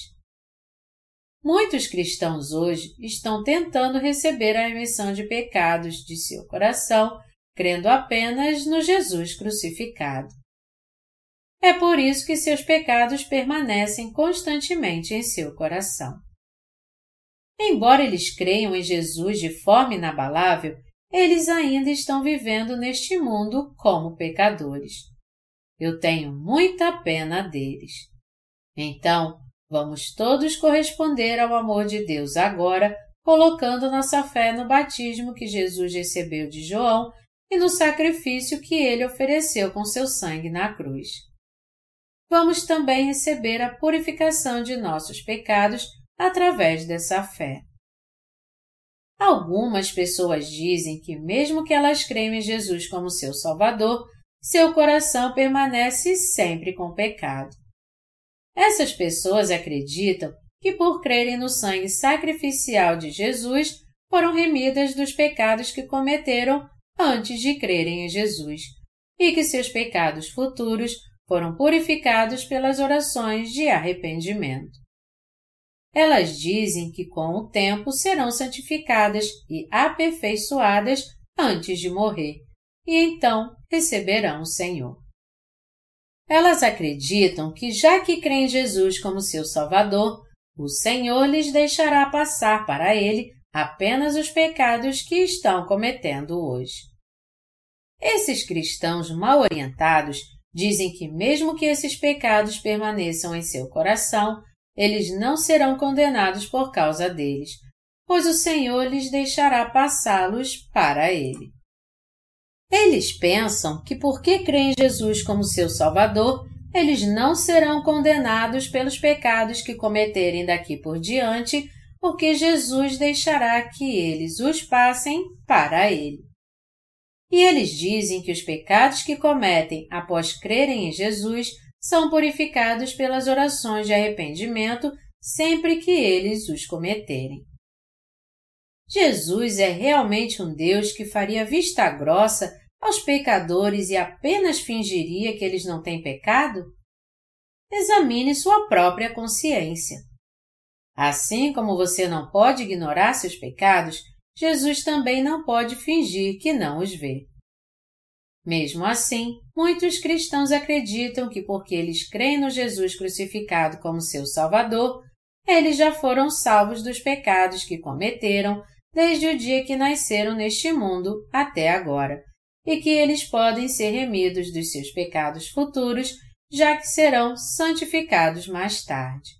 Muitos cristãos hoje estão tentando receber a remissão de pecados de seu coração crendo apenas no Jesus crucificado. É por isso que seus pecados permanecem constantemente em seu coração. Embora eles creiam em Jesus de forma inabalável, eles ainda estão vivendo neste mundo como pecadores. Eu tenho muita pena deles. Então, vamos todos corresponder ao amor de Deus agora, colocando nossa fé no batismo que Jesus recebeu de João e no sacrifício que ele ofereceu com seu sangue na cruz. Vamos também receber a purificação de nossos pecados através dessa fé. Algumas pessoas dizem que, mesmo que elas creiam em Jesus como seu Salvador, seu coração permanece sempre com pecado. Essas pessoas acreditam que, por crerem no sangue sacrificial de Jesus, foram remidas dos pecados que cometeram antes de crerem em Jesus, e que seus pecados futuros foram purificados pelas orações de arrependimento. Elas dizem que com o tempo serão santificadas e aperfeiçoadas antes de morrer, e então receberão o Senhor. Elas acreditam que, já que creem em Jesus como seu Salvador, o Senhor lhes deixará passar para ele apenas os pecados que estão cometendo hoje. Esses cristãos mal orientados dizem que, mesmo que esses pecados permaneçam em seu coração, eles não serão condenados por causa deles, pois o Senhor lhes deixará passá-los para Ele. Eles pensam que, porque creem em Jesus como seu Salvador, eles não serão condenados pelos pecados que cometerem daqui por diante porque Jesus deixará que eles os passem para ele. E eles dizem que os pecados que cometem após crerem em Jesus são purificados pelas orações de arrependimento sempre que eles os cometerem. Jesus é realmente um Deus que faria vista grossa aos pecadores e apenas fingiria que eles não têm pecado? Examine sua própria consciência. Assim como você não pode ignorar seus pecados, Jesus também não pode fingir que não os vê. Mesmo assim, muitos cristãos acreditam que porque eles creem no Jesus crucificado como seu Salvador, eles já foram salvos dos pecados que cometeram desde o dia que nasceram neste mundo até agora, e que eles podem ser remidos dos seus pecados futuros, já que serão santificados mais tarde.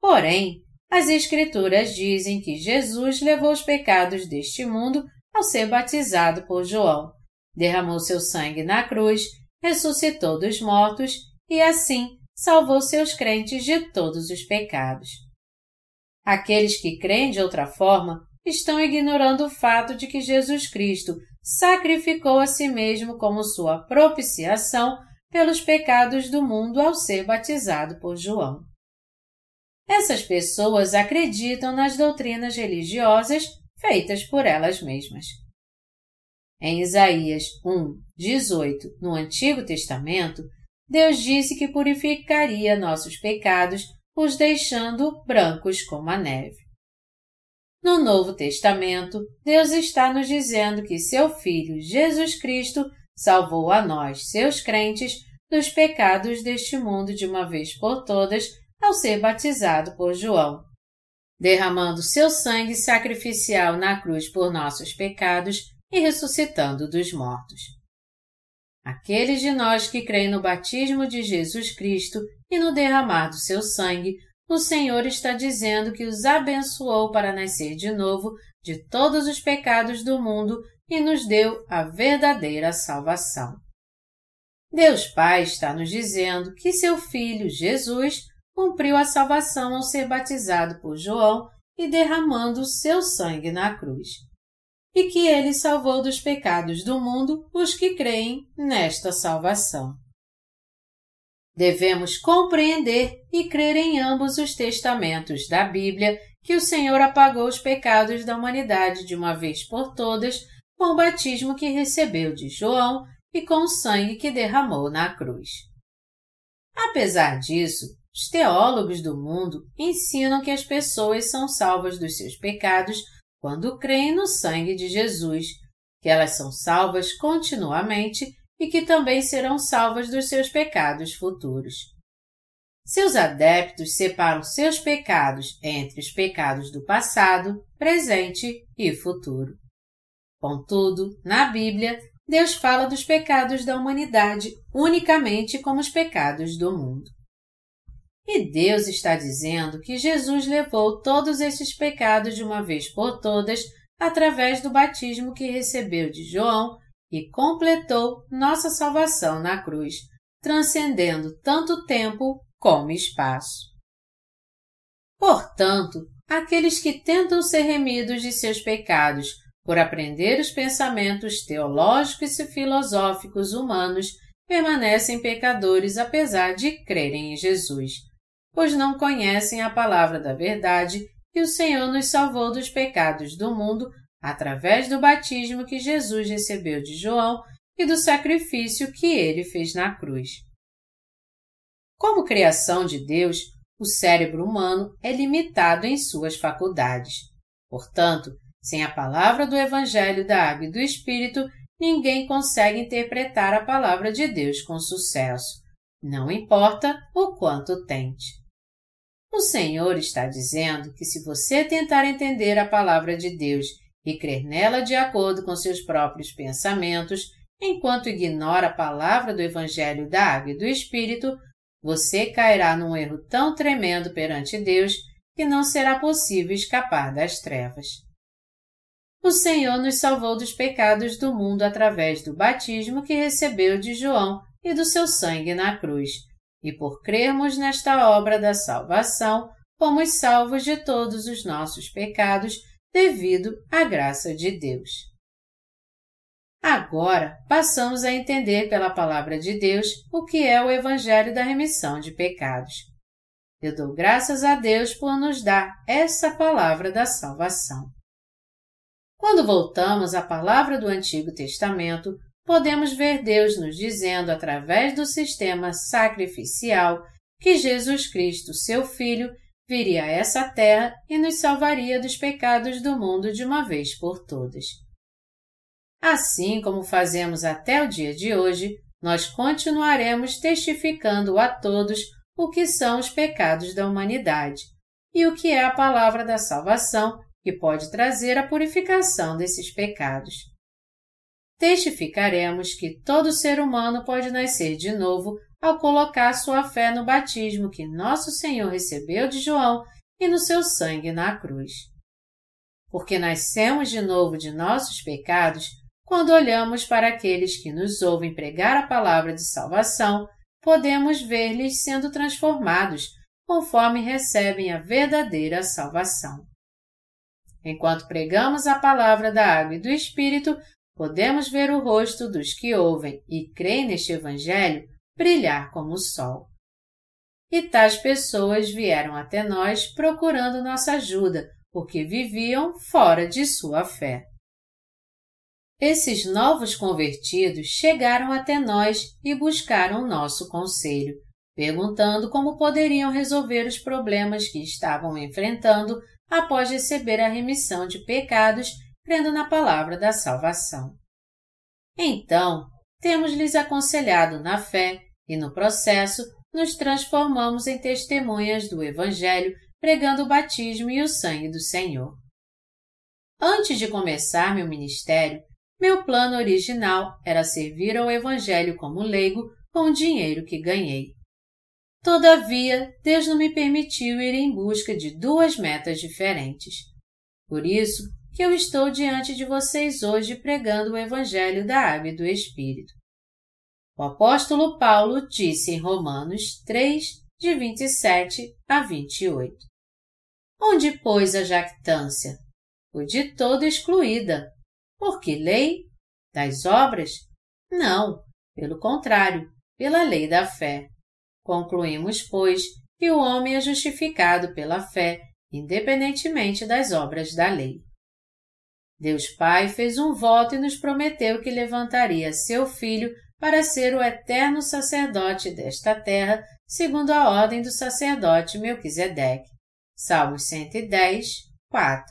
Porém, as Escrituras dizem que Jesus levou os pecados deste mundo ao ser batizado por João, derramou seu sangue na cruz, ressuscitou dos mortos e, assim, salvou seus crentes de todos os pecados. Aqueles que creem de outra forma estão ignorando o fato de que Jesus Cristo sacrificou a si mesmo como sua propiciação pelos pecados do mundo ao ser batizado por João. Essas pessoas acreditam nas doutrinas religiosas feitas por elas mesmas. Em Isaías 1, 18, no Antigo Testamento, Deus disse que purificaria nossos pecados, os deixando brancos como a neve. No Novo Testamento, Deus está nos dizendo que seu Filho, Jesus Cristo, salvou a nós, seus crentes, dos pecados deste mundo de uma vez por todas ao ser batizado por João, derramando seu sangue sacrificial na cruz por nossos pecados e ressuscitando dos mortos. Aqueles de nós que creem no batismo de Jesus Cristo e no derramar do seu sangue o Senhor está dizendo que os abençoou para nascer de novo de todos os pecados do mundo e nos deu a verdadeira salvação. Deus Pai está nos dizendo que seu Filho, Jesus, cumpriu a salvação ao ser batizado por João e derramando seu sangue na cruz. E que ele salvou dos pecados do mundo os que creem nesta salvação. Devemos compreender e crer em ambos os testamentos da Bíblia que o Senhor apagou os pecados da humanidade de uma vez por todas com o batismo que recebeu de João e com o sangue que derramou na cruz. Apesar disso, os teólogos do mundo ensinam que as pessoas são salvas dos seus pecados quando creem no sangue de Jesus, que elas são salvas continuamente e que também serão salvas dos seus pecados futuros. Seus adeptos separam seus pecados entre os pecados do passado, presente e futuro. Contudo, na Bíblia, Deus fala dos pecados da humanidade unicamente como os pecados do mundo. E Deus está dizendo que Jesus levou todos esses pecados de uma vez por todas através do batismo que recebeu de João e completou nossa salvação na cruz, transcendendo tanto tempo como espaço. Portanto, aqueles que tentam ser remidos de seus pecados por aprender os pensamentos teológicos e filosóficos humanos permanecem pecadores apesar de crerem em Jesus, pois não conhecem a palavra da verdade e o Senhor nos salvou dos pecados do mundo através do batismo que Jesus recebeu de João e do sacrifício que ele fez na cruz. Como criação de Deus, o cérebro humano é limitado em suas faculdades. Portanto, sem a palavra do Evangelho da Água e do Espírito, ninguém consegue interpretar a palavra de Deus com sucesso, não importa o quanto tente. O Senhor está dizendo que se você tentar entender a palavra de Deus e crer nela de acordo com seus próprios pensamentos, enquanto ignora a palavra do Evangelho da Água e do Espírito, você cairá num erro tão tremendo perante Deus que não será possível escapar das trevas. O Senhor nos salvou dos pecados do mundo através do batismo que recebeu de João e do seu sangue na cruz, e por crermos nesta obra da salvação, fomos salvos de todos os nossos pecados devido à graça de Deus. Agora, passamos a entender pela palavra de Deus o que é o Evangelho da remissão de pecados. Eu dou graças a Deus por nos dar essa palavra da salvação. Quando voltamos à palavra do Antigo Testamento, podemos ver Deus nos dizendo através do sistema sacrificial que Jesus Cristo, seu Filho, viria a essa terra e nos salvaria dos pecados do mundo de uma vez por todas. Assim como fazemos até o dia de hoje, nós continuaremos testificando a todos o que são os pecados da humanidade e o que é a palavra da salvação que pode trazer a purificação desses pecados. Testificaremos que todo ser humano pode nascer de novo ao colocar sua fé no batismo que nosso Senhor recebeu de João e no seu sangue na cruz. Porque nascemos de novo de nossos pecados quando olhamos para aqueles que nos ouvem pregar a palavra de salvação, podemos ver-lhes sendo transformados conforme recebem a verdadeira salvação. Enquanto pregamos a palavra da água e do Espírito, podemos ver o rosto dos que ouvem e creem neste Evangelho brilhar como o sol. E tais pessoas vieram até nós procurando nossa ajuda, porque viviam fora de sua fé. Esses novos convertidos chegaram até nós e buscaram nosso conselho, perguntando como poderiam resolver os problemas que estavam enfrentando após receber a remissão de pecados crendo na palavra da salvação. Então, temos-lhes aconselhado na fé e no processo nos transformamos em testemunhas do Evangelho pregando o batismo e o sangue do Senhor. Antes de começar meu ministério, meu plano original era servir ao Evangelho como leigo com o dinheiro que ganhei. Todavia, Deus não me permitiu ir em busca de duas metas diferentes. Por isso que eu estou diante de vocês hoje pregando o Evangelho da Água e do Espírito. O apóstolo Paulo disse em Romanos 3, de 27 a 28. Onde, pois, a jactância? O de todo excluída. Por que lei? Das obras? Não, pelo contrário, pela lei da fé. Concluímos, pois, que o homem é justificado pela fé, independentemente das obras da lei. Deus Pai fez um voto e nos prometeu que levantaria seu filho para ser o eterno sacerdote desta terra, segundo a ordem do sacerdote Melquisedeque. Salmos 110, 4.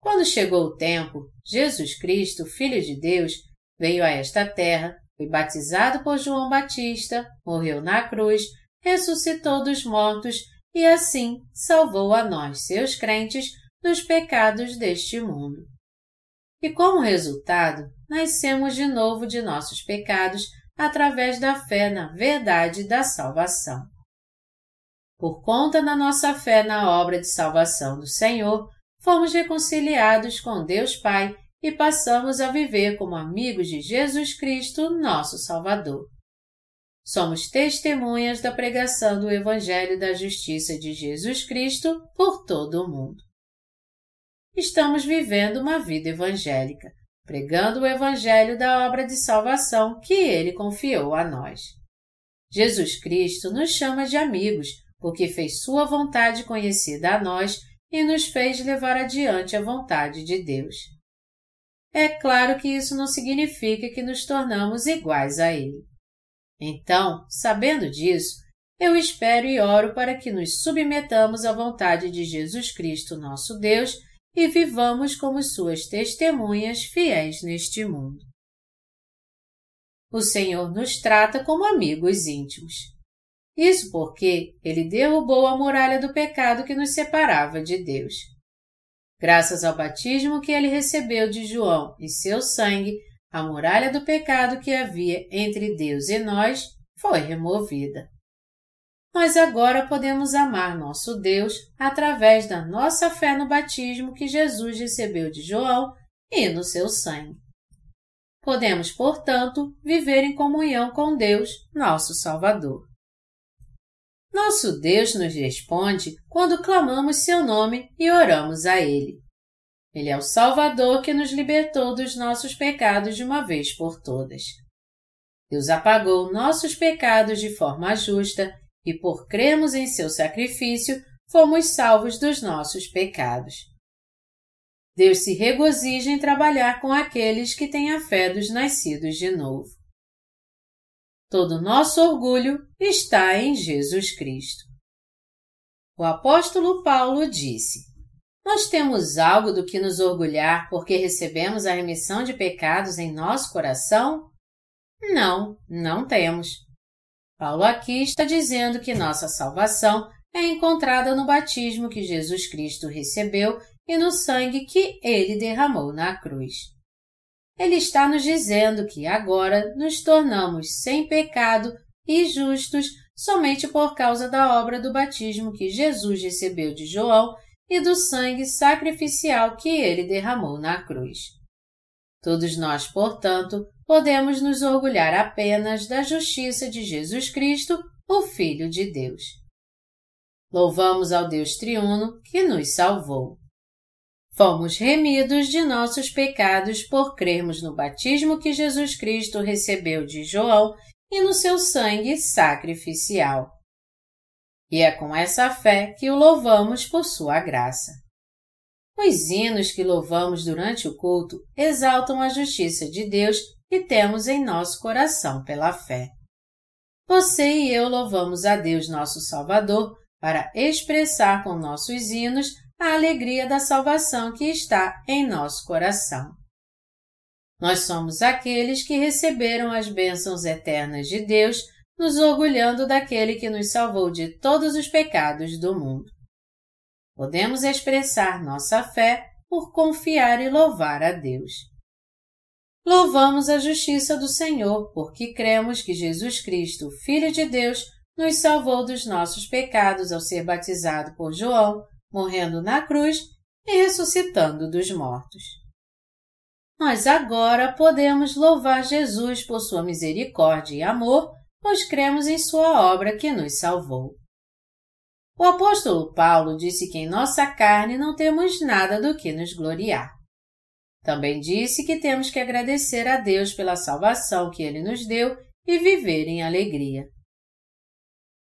Quando chegou o tempo, Jesus Cristo, Filho de Deus, veio a esta terra, foi batizado por João Batista, morreu na cruz, ressuscitou dos mortos e assim salvou a nós, seus crentes, dos pecados deste mundo. E como resultado, nascemos de novo de nossos pecados através da fé na verdade da salvação. Por conta da nossa fé na obra de salvação do Senhor, fomos reconciliados com Deus Pai e passamos a viver como amigos de Jesus Cristo, nosso Salvador. Somos testemunhas da pregação do Evangelho da Justiça de Jesus Cristo por todo o mundo. Estamos vivendo uma vida evangélica, pregando o Evangelho da obra de salvação que Ele confiou a nós. Jesus Cristo nos chama de amigos porque fez Sua vontade conhecida a nós e nos fez levar adiante a vontade de Deus. É claro que isso não significa que nos tornamos iguais a Ele. Então, sabendo disso, eu espero e oro para que nos submetamos à vontade de Jesus Cristo, nosso Deus, e vivamos como Suas testemunhas fiéis neste mundo. O Senhor nos trata como amigos íntimos. Isso porque Ele derrubou a muralha do pecado que nos separava de Deus. Graças ao batismo que ele recebeu de João e seu sangue, a muralha do pecado que havia entre Deus e nós foi removida. Nós agora podemos amar nosso Deus através da nossa fé no batismo que Jesus recebeu de João e no seu sangue. Podemos, portanto, viver em comunhão com Deus, nosso Salvador. Nosso Deus nos responde quando clamamos seu nome e oramos a Ele. Ele é o Salvador que nos libertou dos nossos pecados de uma vez por todas. Deus apagou nossos pecados de forma justa e, por crermos em seu sacrifício, fomos salvos dos nossos pecados. Deus se regozija em trabalhar com aqueles que têm a fé dos nascidos de novo. Todo nosso orgulho está em Jesus Cristo. O apóstolo Paulo disse: Nós temos algo do que nos orgulhar porque recebemos a remissão de pecados em nosso coração? Não, não temos. Paulo aqui está dizendo que nossa salvação é encontrada no batismo que Jesus Cristo recebeu e no sangue que ele derramou na cruz. Ele está nos dizendo que agora nos tornamos sem pecado e justos somente por causa da obra do batismo que Jesus recebeu de João e do sangue sacrificial que ele derramou na cruz. Todos nós, portanto, podemos nos orgulhar apenas da justiça de Jesus Cristo, o Filho de Deus. Louvamos ao Deus triuno que nos salvou. Fomos remidos de nossos pecados por crermos no batismo que Jesus Cristo recebeu de João e no seu sangue sacrificial. E é com essa fé que o louvamos por sua graça. Os hinos que louvamos durante o culto exaltam a justiça de Deus que temos em nosso coração pela fé. Você e eu louvamos a Deus nosso Salvador para expressar com nossos hinos a alegria da salvação que está em nosso coração. Nós somos aqueles que receberam as bênçãos eternas de Deus, nos orgulhando daquele que nos salvou de todos os pecados do mundo. Podemos expressar nossa fé por confiar e louvar a Deus. Louvamos a justiça do Senhor, porque cremos que Jesus Cristo, Filho de Deus, nos salvou dos nossos pecados ao ser batizado por João, morrendo na cruz e ressuscitando dos mortos. Nós agora podemos louvar Jesus por sua misericórdia e amor, pois cremos em sua obra que nos salvou. O apóstolo Paulo disse que em nossa carne não temos nada do que nos gloriar. Também disse que temos que agradecer a Deus pela salvação que Ele nos deu e viver em alegria.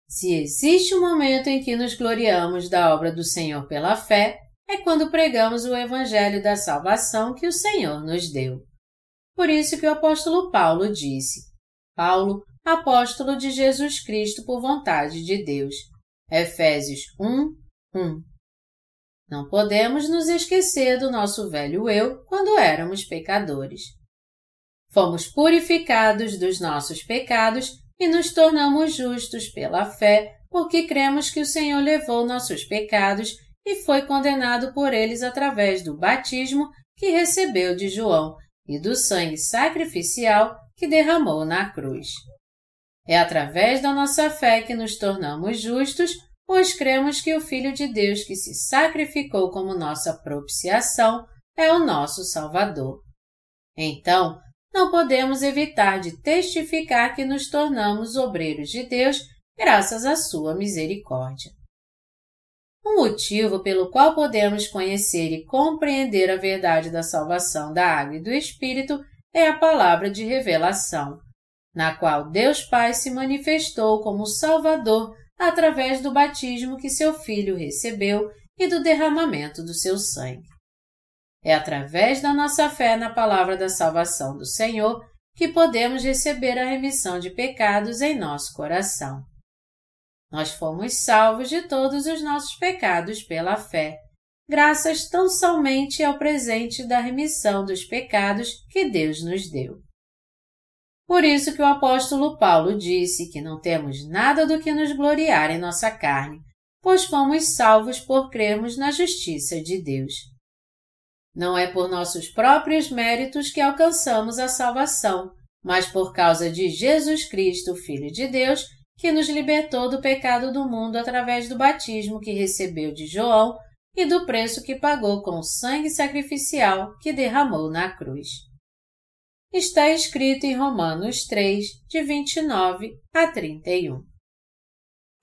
Se existe um momento em que nos gloriamos da obra do Senhor pela fé, é quando pregamos o Evangelho da salvação que o Senhor nos deu. Por isso que o apóstolo Paulo disse: Paulo, apóstolo de Jesus Cristo por vontade de Deus. Efésios 1, 1. Não podemos nos esquecer do nosso velho eu quando éramos pecadores. Fomos purificados dos nossos pecados e nos tornamos justos pela fé, porque cremos que o Senhor levou nossos pecados e foi condenado por eles através do batismo que recebeu de João e do sangue sacrificial que derramou na cruz. É através da nossa fé que nos tornamos justos, pois cremos que o Filho de Deus que se sacrificou como nossa propiciação é o nosso Salvador. Então, não podemos evitar de testificar que nos tornamos obreiros de Deus graças à sua misericórdia. O motivo pelo qual podemos conhecer e compreender a verdade da salvação da água e do Espírito é a palavra de revelação, na qual Deus Pai se manifestou como Salvador através do batismo que seu Filho recebeu e do derramamento do seu sangue. É através da nossa fé na palavra da salvação do Senhor que podemos receber a remissão de pecados em nosso coração. Nós fomos salvos de todos os nossos pecados pela fé, graças tão somente ao presente da remissão dos pecados que Deus nos deu. Por isso que o apóstolo Paulo disse que não temos nada do que nos gloriar em nossa carne, pois fomos salvos por crermos na justiça de Deus. Não é por nossos próprios méritos que alcançamos a salvação, mas por causa de Jesus Cristo, Filho de Deus, que nos libertou do pecado do mundo através do batismo que recebeu de João e do preço que pagou com o sangue sacrificial que derramou na cruz. Está escrito em Romanos 3, de 29 a 31.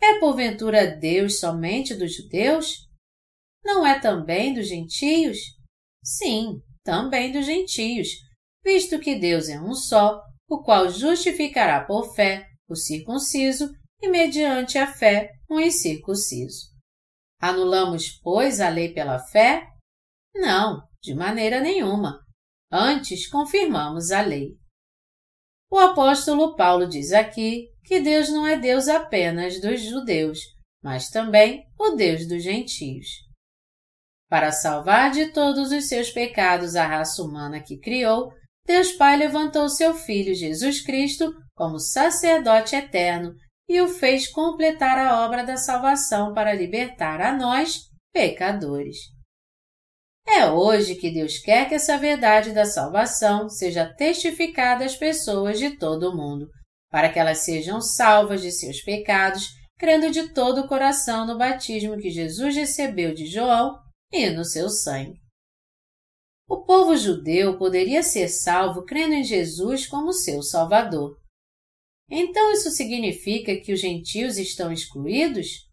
é porventura Deus somente dos judeus? Não é também dos gentios? Sim, também dos gentios, visto que Deus é um só, o qual justificará por fé o circunciso e mediante a fé o incircunciso. Anulamos, pois, a lei pela fé? Não, de maneira nenhuma. Antes confirmamos a lei. O apóstolo Paulo diz aqui que Deus não é Deus apenas dos judeus, mas também o Deus dos gentios. Para salvar de todos os seus pecados a raça humana que criou, Deus Pai levantou seu Filho Jesus Cristo como sacerdote eterno e o fez completar a obra da salvação para libertar a nós, pecadores. É hoje que Deus quer que essa verdade da salvação seja testificada às pessoas de todo o mundo, para que elas sejam salvas de seus pecados, crendo de todo o coração no batismo que Jesus recebeu de João e no seu sangue. O povo judeu poderia ser salvo crendo em Jesus como seu Salvador. Então isso significa que os gentios estão excluídos?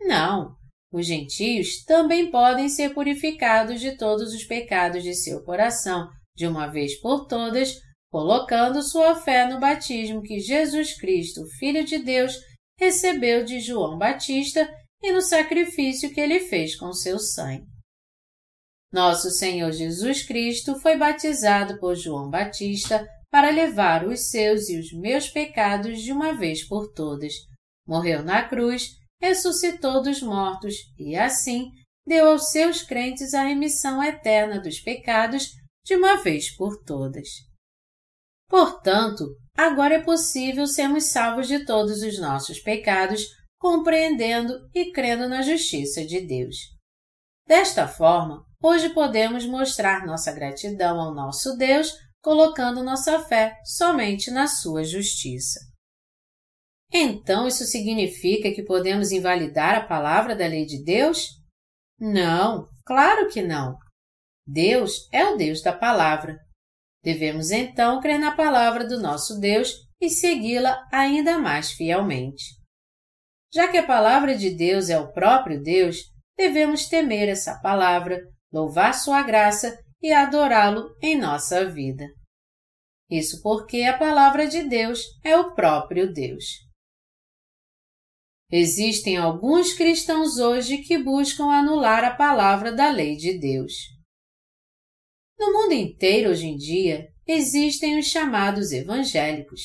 Não. Os gentios também podem ser purificados de todos os pecados de seu coração, de uma vez por todas, colocando sua fé no batismo que Jesus Cristo, Filho de Deus, recebeu de João Batista e no sacrifício que ele fez com seu sangue. Nosso Senhor Jesus Cristo foi batizado por João Batista para levar os seus e os meus pecados de uma vez por todas. Morreu na cruz, ressuscitou dos mortos e, assim, deu aos seus crentes a remissão eterna dos pecados de uma vez por todas. Portanto, agora é possível sermos salvos de todos os nossos pecados, compreendendo e crendo na justiça de Deus. Desta forma, hoje podemos mostrar nossa gratidão ao nosso Deus colocando nossa fé somente na sua justiça. Então isso significa que podemos invalidar a palavra da lei de Deus? Não, claro que não. Deus é o Deus da palavra. Devemos então crer na palavra do nosso Deus e segui-la ainda mais fielmente. Já que a palavra de Deus é o próprio Deus, devemos temer essa palavra, louvar sua graça e adorá-lo em nossa vida. Isso porque a palavra de Deus é o próprio Deus. Existem alguns cristãos hoje que buscam anular a palavra da lei de Deus. No mundo inteiro hoje em dia existem os chamados evangélicos.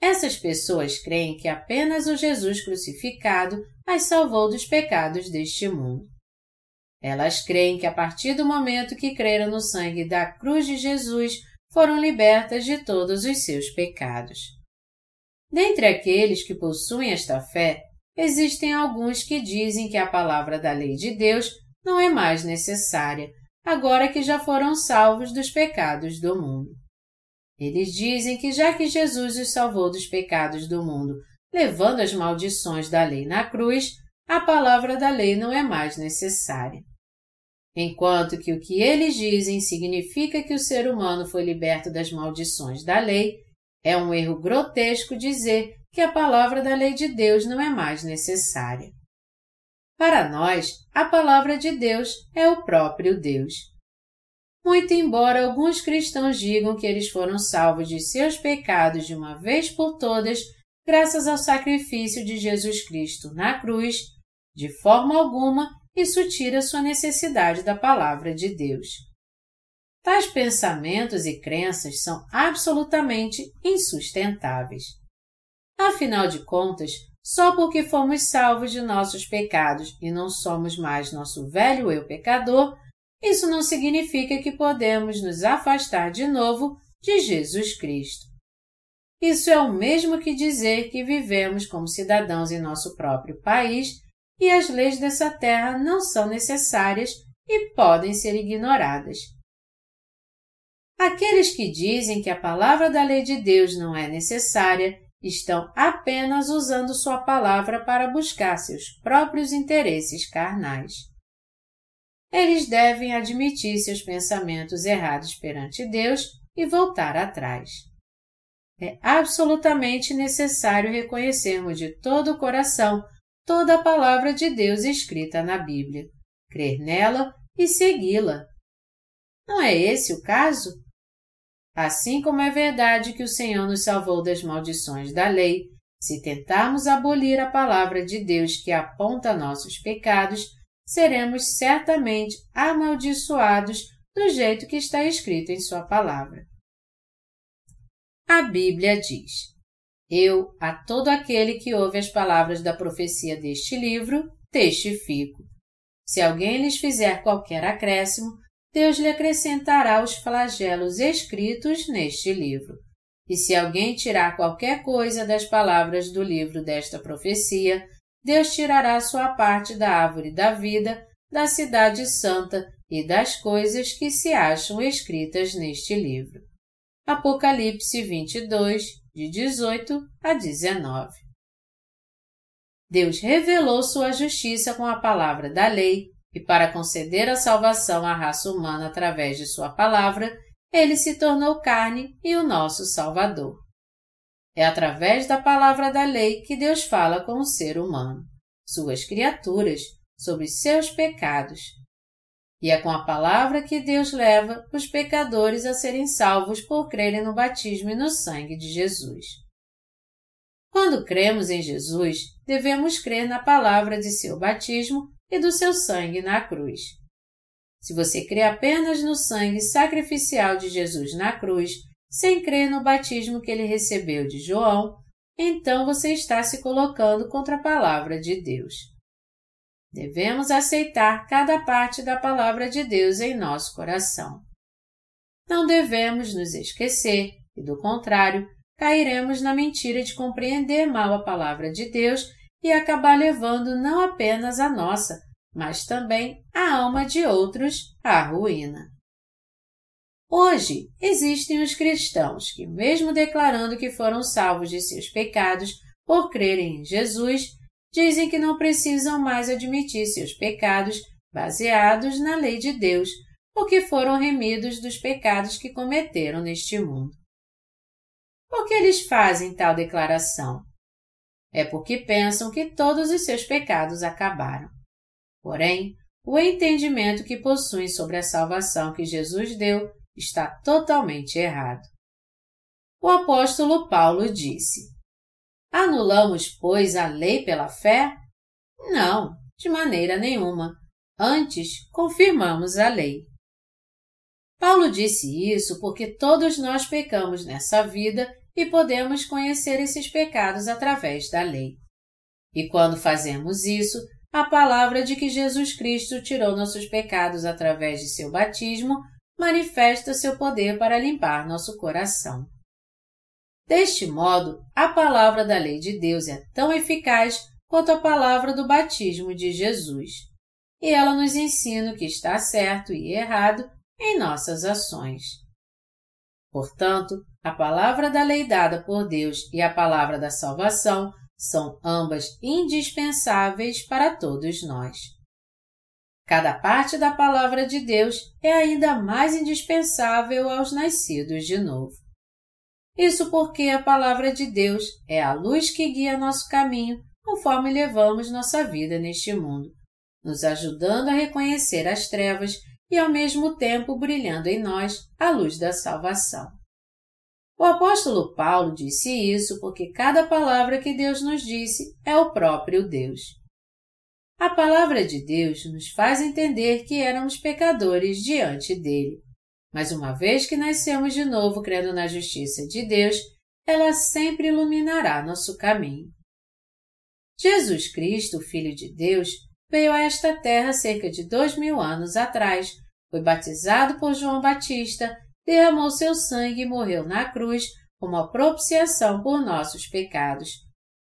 Essas pessoas creem que apenas o Jesus crucificado as salvou dos pecados deste mundo. Elas creem que a partir do momento que creram no sangue da cruz de Jesus, foram libertas de todos os seus pecados. Dentre aqueles que possuem esta fé, existem alguns que dizem que a palavra da lei de Deus não é mais necessária, agora que já foram salvos dos pecados do mundo. Eles dizem que já que Jesus os salvou dos pecados do mundo, levando as maldições da lei na cruz, a palavra da lei não é mais necessária. Enquanto que o que eles dizem significa que o ser humano foi liberto das maldições da lei, é um erro grotesco dizer que a palavra da lei de Deus não é mais necessária. Para nós, a palavra de Deus é o próprio Deus. Muito embora alguns cristãos digam que eles foram salvos de seus pecados de uma vez por todas, graças ao sacrifício de Jesus Cristo na cruz, de forma alguma isso tira sua necessidade da palavra de Deus. Tais pensamentos e crenças são absolutamente insustentáveis. Afinal de contas, só porque fomos salvos de nossos pecados e não somos mais nosso velho eu pecador, isso não significa que podemos nos afastar de novo de Jesus Cristo. Isso é o mesmo que dizer que vivemos como cidadãos em nosso próprio país e as leis dessa terra não são necessárias e podem ser ignoradas. Aqueles que dizem que a palavra da lei de Deus não é necessária estão apenas usando sua palavra para buscar seus próprios interesses carnais. Eles devem admitir seus pensamentos errados perante Deus e voltar atrás. É absolutamente necessário reconhecermos de todo o coração toda a palavra de Deus escrita na Bíblia, crer nela e segui-la. Não é esse o caso? Assim como é verdade que o Senhor nos salvou das maldições da lei, se tentarmos abolir a palavra de Deus que aponta nossos pecados, seremos certamente amaldiçoados do jeito que está escrito em Sua palavra. A Bíblia diz: Eu, a todo aquele que ouve as palavras da profecia deste livro, testifico. Se alguém lhes fizer qualquer acréscimo, Deus lhe acrescentará os flagelos escritos neste livro. E se alguém tirar qualquer coisa das palavras do livro desta profecia, Deus tirará sua parte da árvore da vida, da cidade santa e das coisas que se acham escritas neste livro. Apocalipse 22, de 18 a 19. Deus revelou sua justiça com a palavra da lei e para conceder a salvação à raça humana através de sua palavra, ele se tornou carne e o nosso Salvador. É através da palavra da lei que Deus fala com o ser humano, suas criaturas, sobre seus pecados. E é com a palavra que Deus leva os pecadores a serem salvos por crerem no batismo e no sangue de Jesus. Quando cremos em Jesus, devemos crer na palavra de seu batismo e do seu sangue na cruz. Se você crê apenas no sangue sacrificial de Jesus na cruz, sem crer no batismo que ele recebeu de João, então você está se colocando contra a palavra de Deus. Devemos aceitar cada parte da palavra de Deus em nosso coração. Não devemos nos esquecer, e do contrário, cairemos na mentira de compreender mal a palavra de Deus e acabar levando não apenas a nossa, mas também a alma de outros à ruína. Hoje, existem os cristãos que, mesmo declarando que foram salvos de seus pecados por crerem em Jesus, dizem que não precisam mais admitir seus pecados baseados na lei de Deus, porque foram remidos dos pecados que cometeram neste mundo. Por que eles fazem tal declaração? É porque pensam que todos os seus pecados acabaram. Porém, o entendimento que possuem sobre a salvação que Jesus deu está totalmente errado. O apóstolo Paulo disse: Anulamos, pois, a lei pela fé? Não, de maneira nenhuma. Antes, confirmamos a lei. Paulo disse isso porque todos nós pecamos nessa vida e podemos conhecer esses pecados através da lei. E quando fazemos isso, a palavra de que Jesus Cristo tirou nossos pecados através de seu batismo manifesta seu poder para limpar nosso coração. Deste modo, a palavra da lei de Deus é tão eficaz quanto a palavra do batismo de Jesus, e ela nos ensina o que está certo e errado em nossas ações. Portanto, a palavra da lei dada por Deus e a palavra da salvação são ambas indispensáveis para todos nós. Cada parte da palavra de Deus é ainda mais indispensável aos nascidos de novo. Isso porque a palavra de Deus é a luz que guia nosso caminho conforme levamos nossa vida neste mundo, nos ajudando a reconhecer as trevas e ao mesmo tempo brilhando em nós a luz da salvação. O apóstolo Paulo disse isso porque cada palavra que Deus nos disse é o próprio Deus. A palavra de Deus nos faz entender que éramos pecadores diante dele. Mas uma vez que nascemos de novo crendo na justiça de Deus, ela sempre iluminará nosso caminho. Jesus Cristo, Filho de Deus, veio a esta terra cerca de dois mil anos atrás, foi batizado por João Batista derramou seu sangue e morreu na cruz como a propiciação por nossos pecados,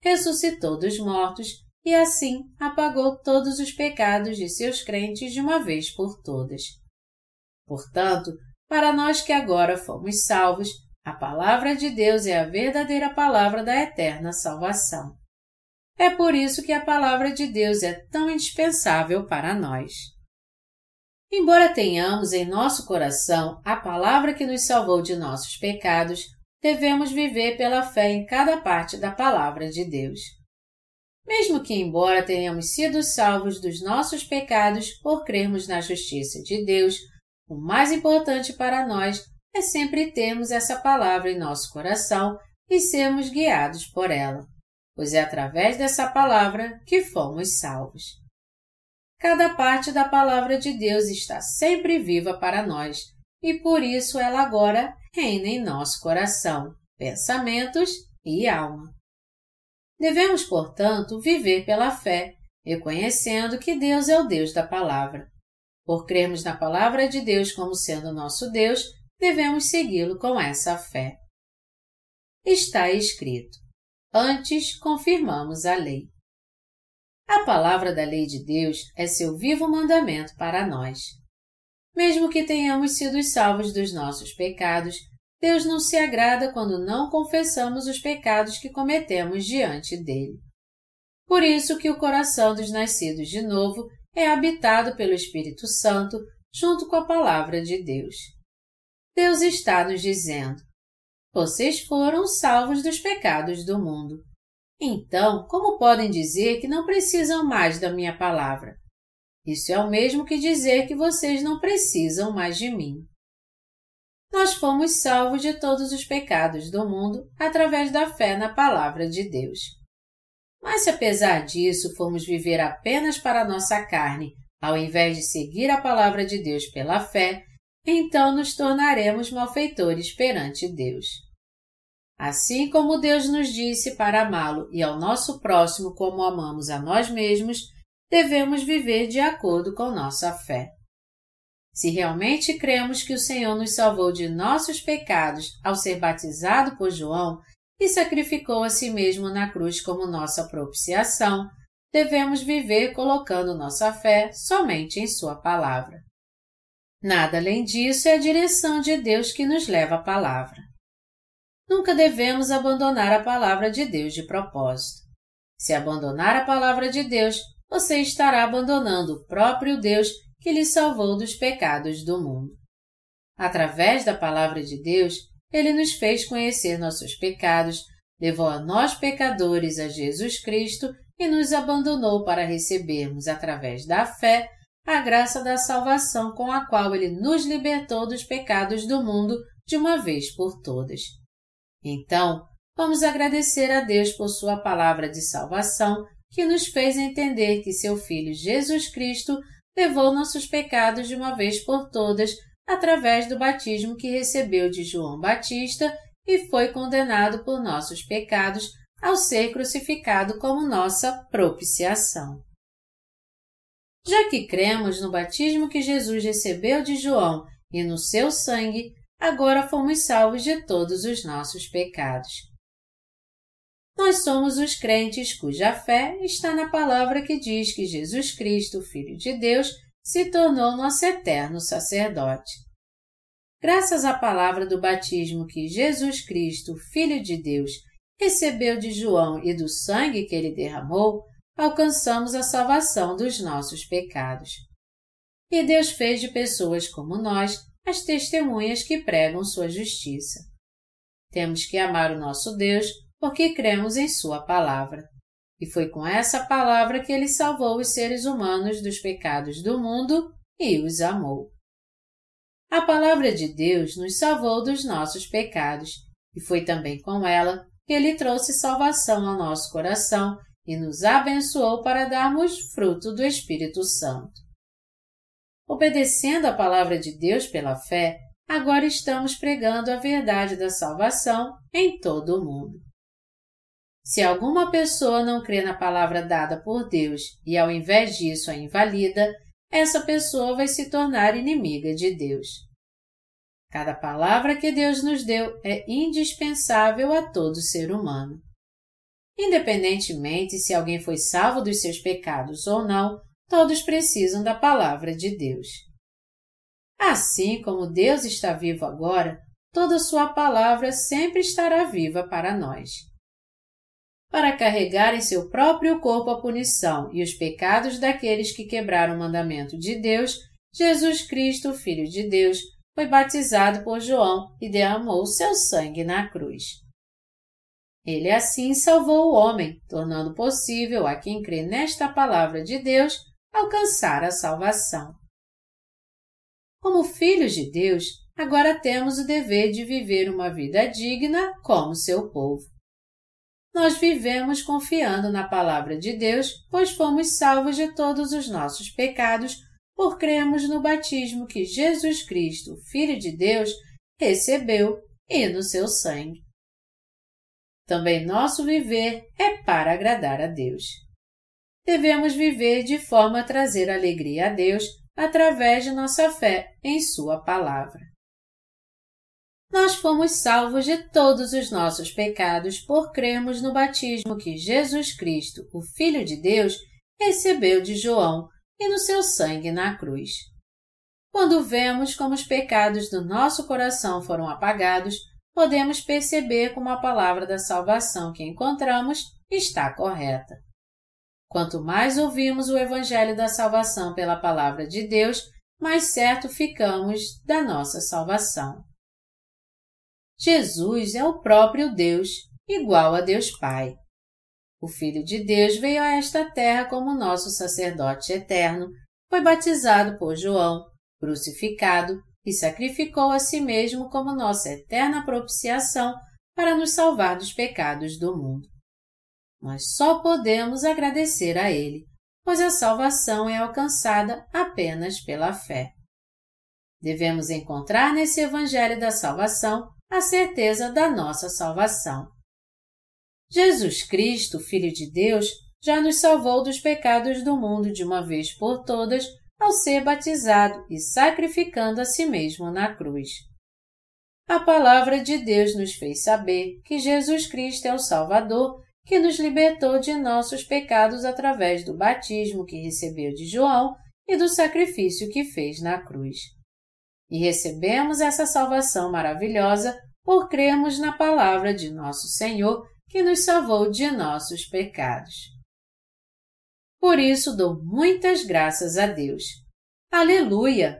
ressuscitou dos mortos e assim apagou todos os pecados de seus crentes de uma vez por todas. Portanto, para nós que agora fomos salvos, a palavra de Deus é a verdadeira palavra da eterna salvação. É por isso que a palavra de Deus é tão indispensável para nós. Embora tenhamos em nosso coração a palavra que nos salvou de nossos pecados, devemos viver pela fé em cada parte da palavra de Deus. Mesmo que, embora tenhamos sido salvos dos nossos pecados por crermos na justiça de Deus, o mais importante para nós é sempre termos essa palavra em nosso coração e sermos guiados por ela, pois é através dessa palavra que fomos salvos. Cada parte da palavra de Deus está sempre viva para nós e por isso ela agora reina em nosso coração, pensamentos e alma. Devemos, portanto, viver pela fé, reconhecendo que Deus é o Deus da palavra. Por crermos na palavra de Deus como sendo nosso Deus, devemos segui-lo com essa fé. Está escrito: Antes confirmamos a lei. A palavra da lei de Deus é seu vivo mandamento para nós. Mesmo que tenhamos sido salvos dos nossos pecados, Deus não se agrada quando não confessamos os pecados que cometemos diante dele. Por isso que o coração dos nascidos de novo é habitado pelo Espírito Santo junto com a palavra de Deus. Deus está nos dizendo: Vocês foram salvos dos pecados do mundo. Então, como podem dizer que não precisam mais da minha palavra? Isso é o mesmo que dizer que vocês não precisam mais de mim nós fomos salvos de todos os pecados do mundo através da fé na Palavra de Deus. Mas se apesar disso formos viver apenas para a nossa carne, ao invés de seguir a Palavra de Deus pela fé, então nos tornaremos malfeitores perante Deus. Assim como Deus nos disse para amá-lo e ao nosso próximo como amamos a nós mesmos, devemos viver de acordo com nossa fé. Se realmente cremos que o Senhor nos salvou de nossos pecados ao ser batizado por João e sacrificou a si mesmo na cruz como nossa propiciação, devemos viver colocando nossa fé somente em Sua palavra. Nada além disso é a direção de Deus que nos leva à palavra. Nunca devemos abandonar a palavra de Deus de propósito. Se abandonar a palavra de Deus, você estará abandonando o próprio Deus que lhe salvou dos pecados do mundo. Através da palavra de Deus, ele nos fez conhecer nossos pecados, levou a nós pecadores a Jesus Cristo e nos abandonou para recebermos, através da fé, a graça da salvação com a qual ele nos libertou dos pecados do mundo de uma vez por todas. Então, vamos agradecer a Deus por Sua palavra de salvação que nos fez entender que seu Filho Jesus Cristo levou nossos pecados de uma vez por todas através do batismo que recebeu de João Batista e foi condenado por nossos pecados ao ser crucificado como nossa propiciação. Já que cremos no batismo que Jesus recebeu de João e no seu sangue, agora fomos salvos de todos os nossos pecados. Nós somos os crentes cuja fé está na palavra que diz que Jesus Cristo, Filho de Deus, se tornou nosso eterno sacerdote. Graças à palavra do batismo que Jesus Cristo, Filho de Deus, recebeu de João e do sangue que ele derramou, alcançamos a salvação dos nossos pecados. E Deus fez de pessoas como nós as testemunhas que pregam sua justiça. Temos que amar o nosso Deus porque cremos em Sua palavra. E foi com essa palavra que ele salvou os seres humanos dos pecados do mundo e os amou. A palavra de Deus nos salvou dos nossos pecados, e foi também com ela que ele trouxe salvação ao nosso coração e nos abençoou para darmos fruto do Espírito Santo. Obedecendo a palavra de Deus pela fé, agora estamos pregando a verdade da salvação em todo o mundo. Se alguma pessoa não crê na palavra dada por Deus e ao invés disso a invalida, essa pessoa vai se tornar inimiga de Deus. Cada palavra que Deus nos deu é indispensável a todo ser humano. Independentemente se alguém foi salvo dos seus pecados ou não, todos precisam da palavra de Deus. Assim como Deus está vivo agora, toda Sua palavra sempre estará viva para nós para carregar em seu próprio corpo a punição e os pecados daqueles que quebraram o mandamento de Deus, Jesus Cristo, Filho de Deus, foi batizado por João e derramou seu sangue na cruz. Ele assim salvou o homem, tornando possível a quem crê nesta palavra de Deus alcançar a salvação. Como filhos de Deus, agora temos o dever de viver uma vida digna como seu povo. Nós vivemos confiando na palavra de Deus, pois fomos salvos de todos os nossos pecados por cremos no batismo que Jesus Cristo, Filho de Deus, recebeu e no seu sangue. Também nosso viver é para agradar a Deus. Devemos viver de forma a trazer alegria a Deus através de nossa fé em Sua palavra. Nós fomos salvos de todos os nossos pecados por crermos no batismo que Jesus Cristo, o Filho de Deus, recebeu de João e no seu sangue na cruz. Quando vemos como os pecados do nosso coração foram apagados, podemos perceber como a palavra da salvação que encontramos está correta. Quanto mais ouvimos o Evangelho da salvação pela palavra de Deus, mais certo ficamos da nossa salvação. Jesus é o próprio Deus, igual a Deus Pai. O Filho de Deus veio a esta terra como nosso sacerdote eterno, foi batizado por João, crucificado e sacrificou a si mesmo como nossa eterna propiciação para nos salvar dos pecados do mundo. Nós só podemos agradecer a Ele, pois a salvação é alcançada apenas pela fé. Devemos encontrar nesse Evangelho da Salvação a certeza da nossa salvação. Jesus Cristo, Filho de Deus, já nos salvou dos pecados do mundo de uma vez por todas ao ser batizado e sacrificando a si mesmo na cruz. A palavra de Deus nos fez saber que Jesus Cristo é o Salvador que nos libertou de nossos pecados através do batismo que recebeu de João e do sacrifício que fez na cruz. E recebemos essa salvação maravilhosa por crermos na palavra de nosso Senhor que nos salvou de nossos pecados. Por isso dou muitas graças a Deus. Aleluia!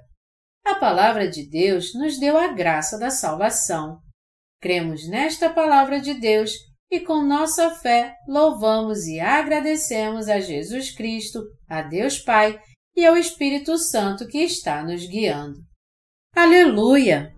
A palavra de Deus nos deu a graça da salvação. Cremos nesta palavra de Deus e com nossa fé louvamos e agradecemos a Jesus Cristo, a Deus Pai e ao Espírito Santo que está nos guiando. Aleluia!